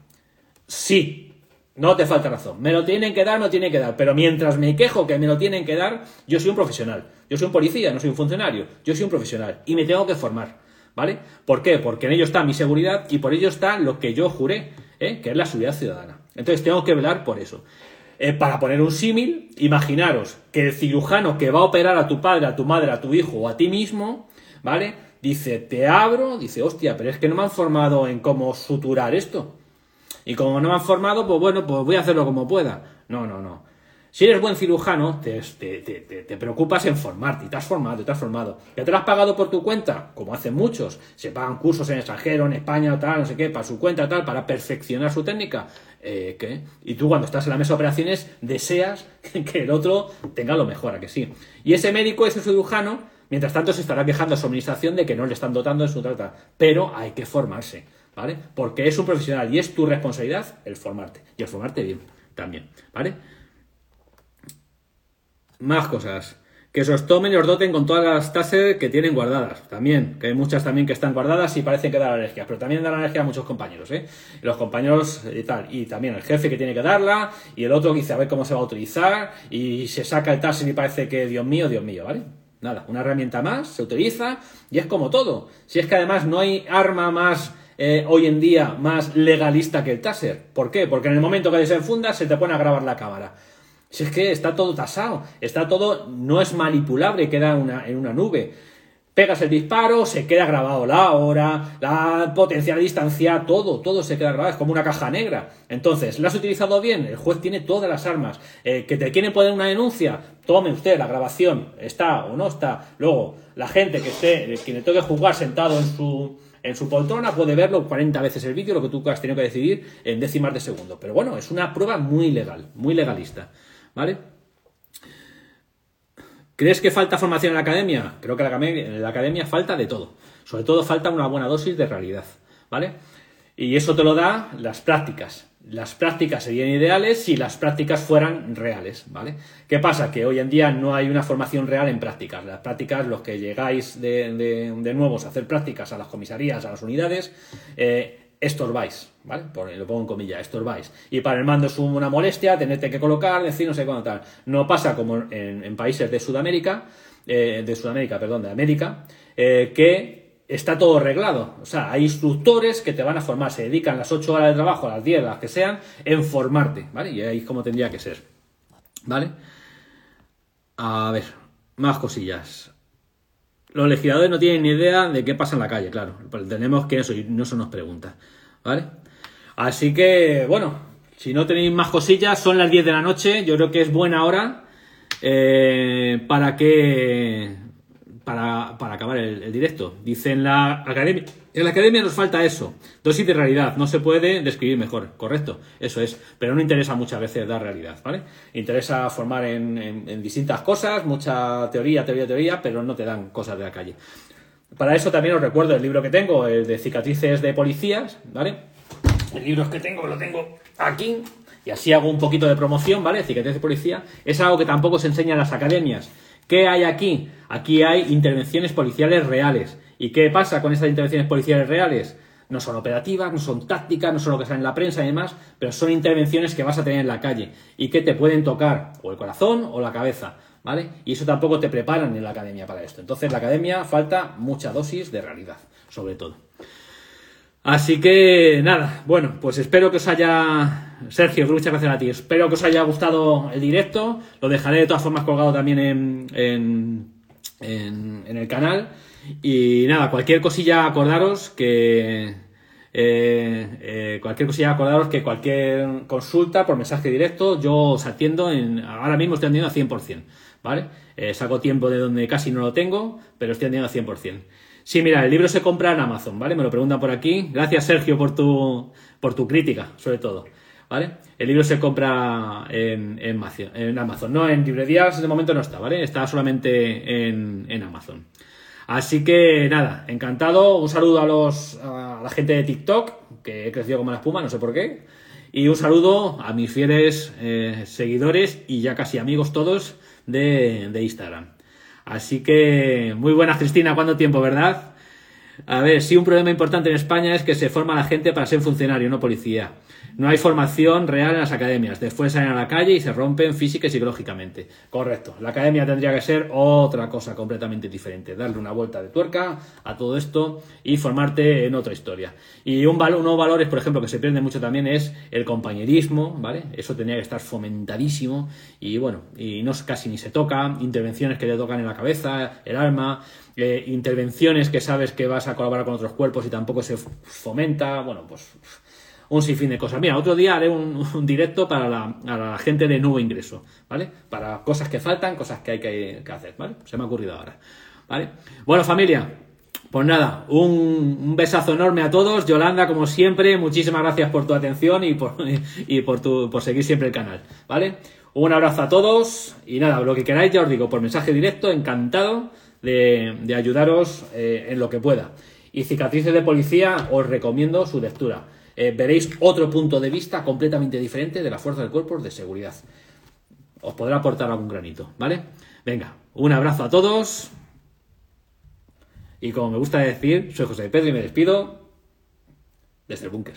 Sí, no te falta razón. Me lo tienen que dar, me lo tienen que dar. Pero mientras me quejo que me lo tienen que dar, yo soy un profesional. Yo soy un policía, no soy un funcionario. Yo soy un profesional. Y me tengo que formar. ¿Vale? ¿Por qué? Porque en ello está mi seguridad y por ello está lo que yo juré, ¿eh? que es la seguridad ciudadana. Entonces tengo que velar por eso. Eh, para poner un símil, imaginaros que el cirujano que va a operar a tu padre, a tu madre, a tu hijo o a ti mismo, ¿vale? Dice, te abro, dice, hostia, pero es que no me han formado en cómo suturar esto. Y como no me han formado, pues bueno, pues voy a hacerlo como pueda. No, no, no. Si eres buen cirujano, te, te, preocupas en formarte, y te has formado, te has formado. ¿Ya te lo has pagado por tu cuenta? Como hacen muchos, se pagan cursos en extranjero, en España tal, no sé qué, para su cuenta tal, para perfeccionar su técnica. Eh, ¿qué? Y tú cuando estás en la mesa de operaciones deseas que el otro tenga lo mejor, ¿a que sí? Y ese médico, ese cirujano, mientras tanto se estará quejando a su administración de que no le están dotando de su trata. Pero hay que formarse, ¿vale? Porque es un profesional y es tu responsabilidad el formarte. Y el formarte bien también, ¿vale? Más cosas. Que os tomen y os doten con todas las tases que tienen guardadas. También, que hay muchas también que están guardadas y parecen que dan alergias. Pero también dan alergia a muchos compañeros, ¿eh? Los compañeros y tal. Y también el jefe que tiene que darla. Y el otro que dice a ver cómo se va a utilizar. Y se saca el taser y parece que, Dios mío, Dios mío, ¿vale? Nada, una herramienta más, se utiliza y es como todo. Si es que además no hay arma más eh, hoy en día más legalista que el taser. ¿Por qué? Porque en el momento que desenfunda se te pone a grabar la cámara. Si es que está todo tasado, está todo, no es manipulable, queda una, en una nube. pegas el disparo, se queda grabado la hora, la potencia de distancia, todo, todo se queda grabado, es como una caja negra. Entonces, ¿lo has utilizado bien? El juez tiene todas las armas. Eh, ¿Que te quieren poner una denuncia? Tome usted la grabación, está o no está. Luego, la gente que esté, quien le toque jugar sentado en su, en su poltrona puede verlo 40 veces el vídeo, lo que tú has tenido que decidir en décimas de segundo. Pero bueno, es una prueba muy legal, muy legalista. ¿Vale? ¿Crees que falta formación en la academia? Creo que en la academia falta de todo. Sobre todo falta una buena dosis de realidad, ¿vale? Y eso te lo da las prácticas. Las prácticas serían ideales si las prácticas fueran reales, ¿vale? ¿Qué pasa? Que hoy en día no hay una formación real en prácticas. Las prácticas, los que llegáis de, de, nuevos a hacer prácticas a las comisarías, a las unidades, eh, estorbáis, ¿vale? lo pongo en comillas, estorbáis. Y para el mando es una molestia, tenerte que colocar, decir no sé cuándo tal. No pasa como en, países de Sudamérica, eh, de Sudamérica, perdón, de América, eh, que está todo arreglado. O sea, hay instructores que te van a formar, se dedican las 8 horas de trabajo, las 10, las que sean, en formarte, ¿vale? Y ahí es como tendría que ser, ¿vale? A ver, más cosillas. Los legisladores no tienen ni idea de qué pasa en la calle, claro. Tenemos que eso, y no se nos pregunta. ¿Vale? Así que, bueno, si no tenéis más cosillas, son las 10 de la noche. Yo creo que es buena hora eh, para que. Para, para acabar el, directo. Dice en la academia. En la academia nos falta eso, dosis de realidad, no se puede describir mejor, correcto, eso es, pero no interesa muchas veces dar realidad, ¿vale? Interesa formar en, distintas cosas, mucha teoría, teoría, teoría, pero no te dan cosas de la calle. Para eso también os recuerdo el libro que tengo, el de cicatrices de policías, ¿vale? El libro que tengo lo tengo aquí, y así hago un poquito de promoción, ¿vale? Cicatrices de policía, es algo que tampoco se enseña en las academias. ¿Qué hay aquí? Aquí hay intervenciones policiales reales ¿Y qué pasa con estas intervenciones policiales reales? No son operativas, no son tácticas, no son lo que sale en la prensa y demás, pero son intervenciones que vas a tener en la calle y que te pueden tocar o el corazón o la cabeza, ¿vale? Y eso tampoco te preparan en la academia para esto. Entonces, la academia falta mucha dosis de realidad, sobre todo. Así que nada, bueno, pues espero que os haya. Sergio, muchas gracias a ti. Espero que os haya gustado el directo. Lo dejaré de todas formas colgado también en, en, en el canal. Y nada, cualquier cosilla acordaros que... Eh, eh, cualquier cosilla acordaros que cualquier consulta por mensaje directo yo os atiendo en... Ahora mismo estoy atendiendo al 100%, ¿vale? Eh, saco tiempo de donde casi no lo tengo, pero estoy atendiendo al 100%. Sí, mira, el libro se compra en Amazon, ¿vale? Me lo preguntan por aquí. Gracias, Sergio, por tu, por tu crítica, sobre todo. ¿Vale? El libro se compra en, en, Amazon. No, en librerías de momento no está, ¿vale? Está solamente en, en Amazon. Así que nada, encantado. Un saludo a los a la gente de TikTok, que he crecido como la espuma, no sé por qué. Y un saludo a mis fieles eh, seguidores y ya casi amigos todos de, de Instagram. Así que muy buenas, Cristina. ¿Cuánto tiempo, verdad? A ver, sí, un problema importante en España es que se forma la gente para ser funcionario, no policía. No hay formación real en las academias. Después salen a la calle y se rompen física y psicológicamente. Correcto. La academia tendría que ser otra cosa completamente diferente. Darle una vuelta de tuerca a todo esto y formarte en otra historia. Y un valor, valores, por ejemplo, que se pierde mucho también es el compañerismo, ¿vale? Eso tendría que estar fomentadísimo y bueno, y no casi ni se toca. Intervenciones que te tocan en la cabeza, el alma. Eh, intervenciones que sabes que vas a colaborar con otros cuerpos y tampoco se fomenta. Bueno, pues un sinfín de cosas. Mira, otro día haré un, directo para la, gente de nuevo ingreso, ¿vale? Para cosas que faltan, cosas que hay que, hacer, ¿vale? Se me ha ocurrido ahora, ¿vale? Bueno, familia, pues nada, un, besazo enorme a todos. Yolanda, como siempre, muchísimas gracias por tu atención y por, y por, tu, por seguir siempre el canal, ¿vale? Un abrazo a todos y nada, lo que queráis ya os digo por mensaje directo, encantado de, ayudaros eh, en lo que pueda. Y cicatrices de policía, os recomiendo su lectura. Eh, veréis otro punto de vista completamente diferente de la fuerza del cuerpo de seguridad. Os podrá aportar algún granito, ¿vale? Venga, un abrazo a todos. Y como me gusta decir, soy José Pedro y me despido desde el búnker.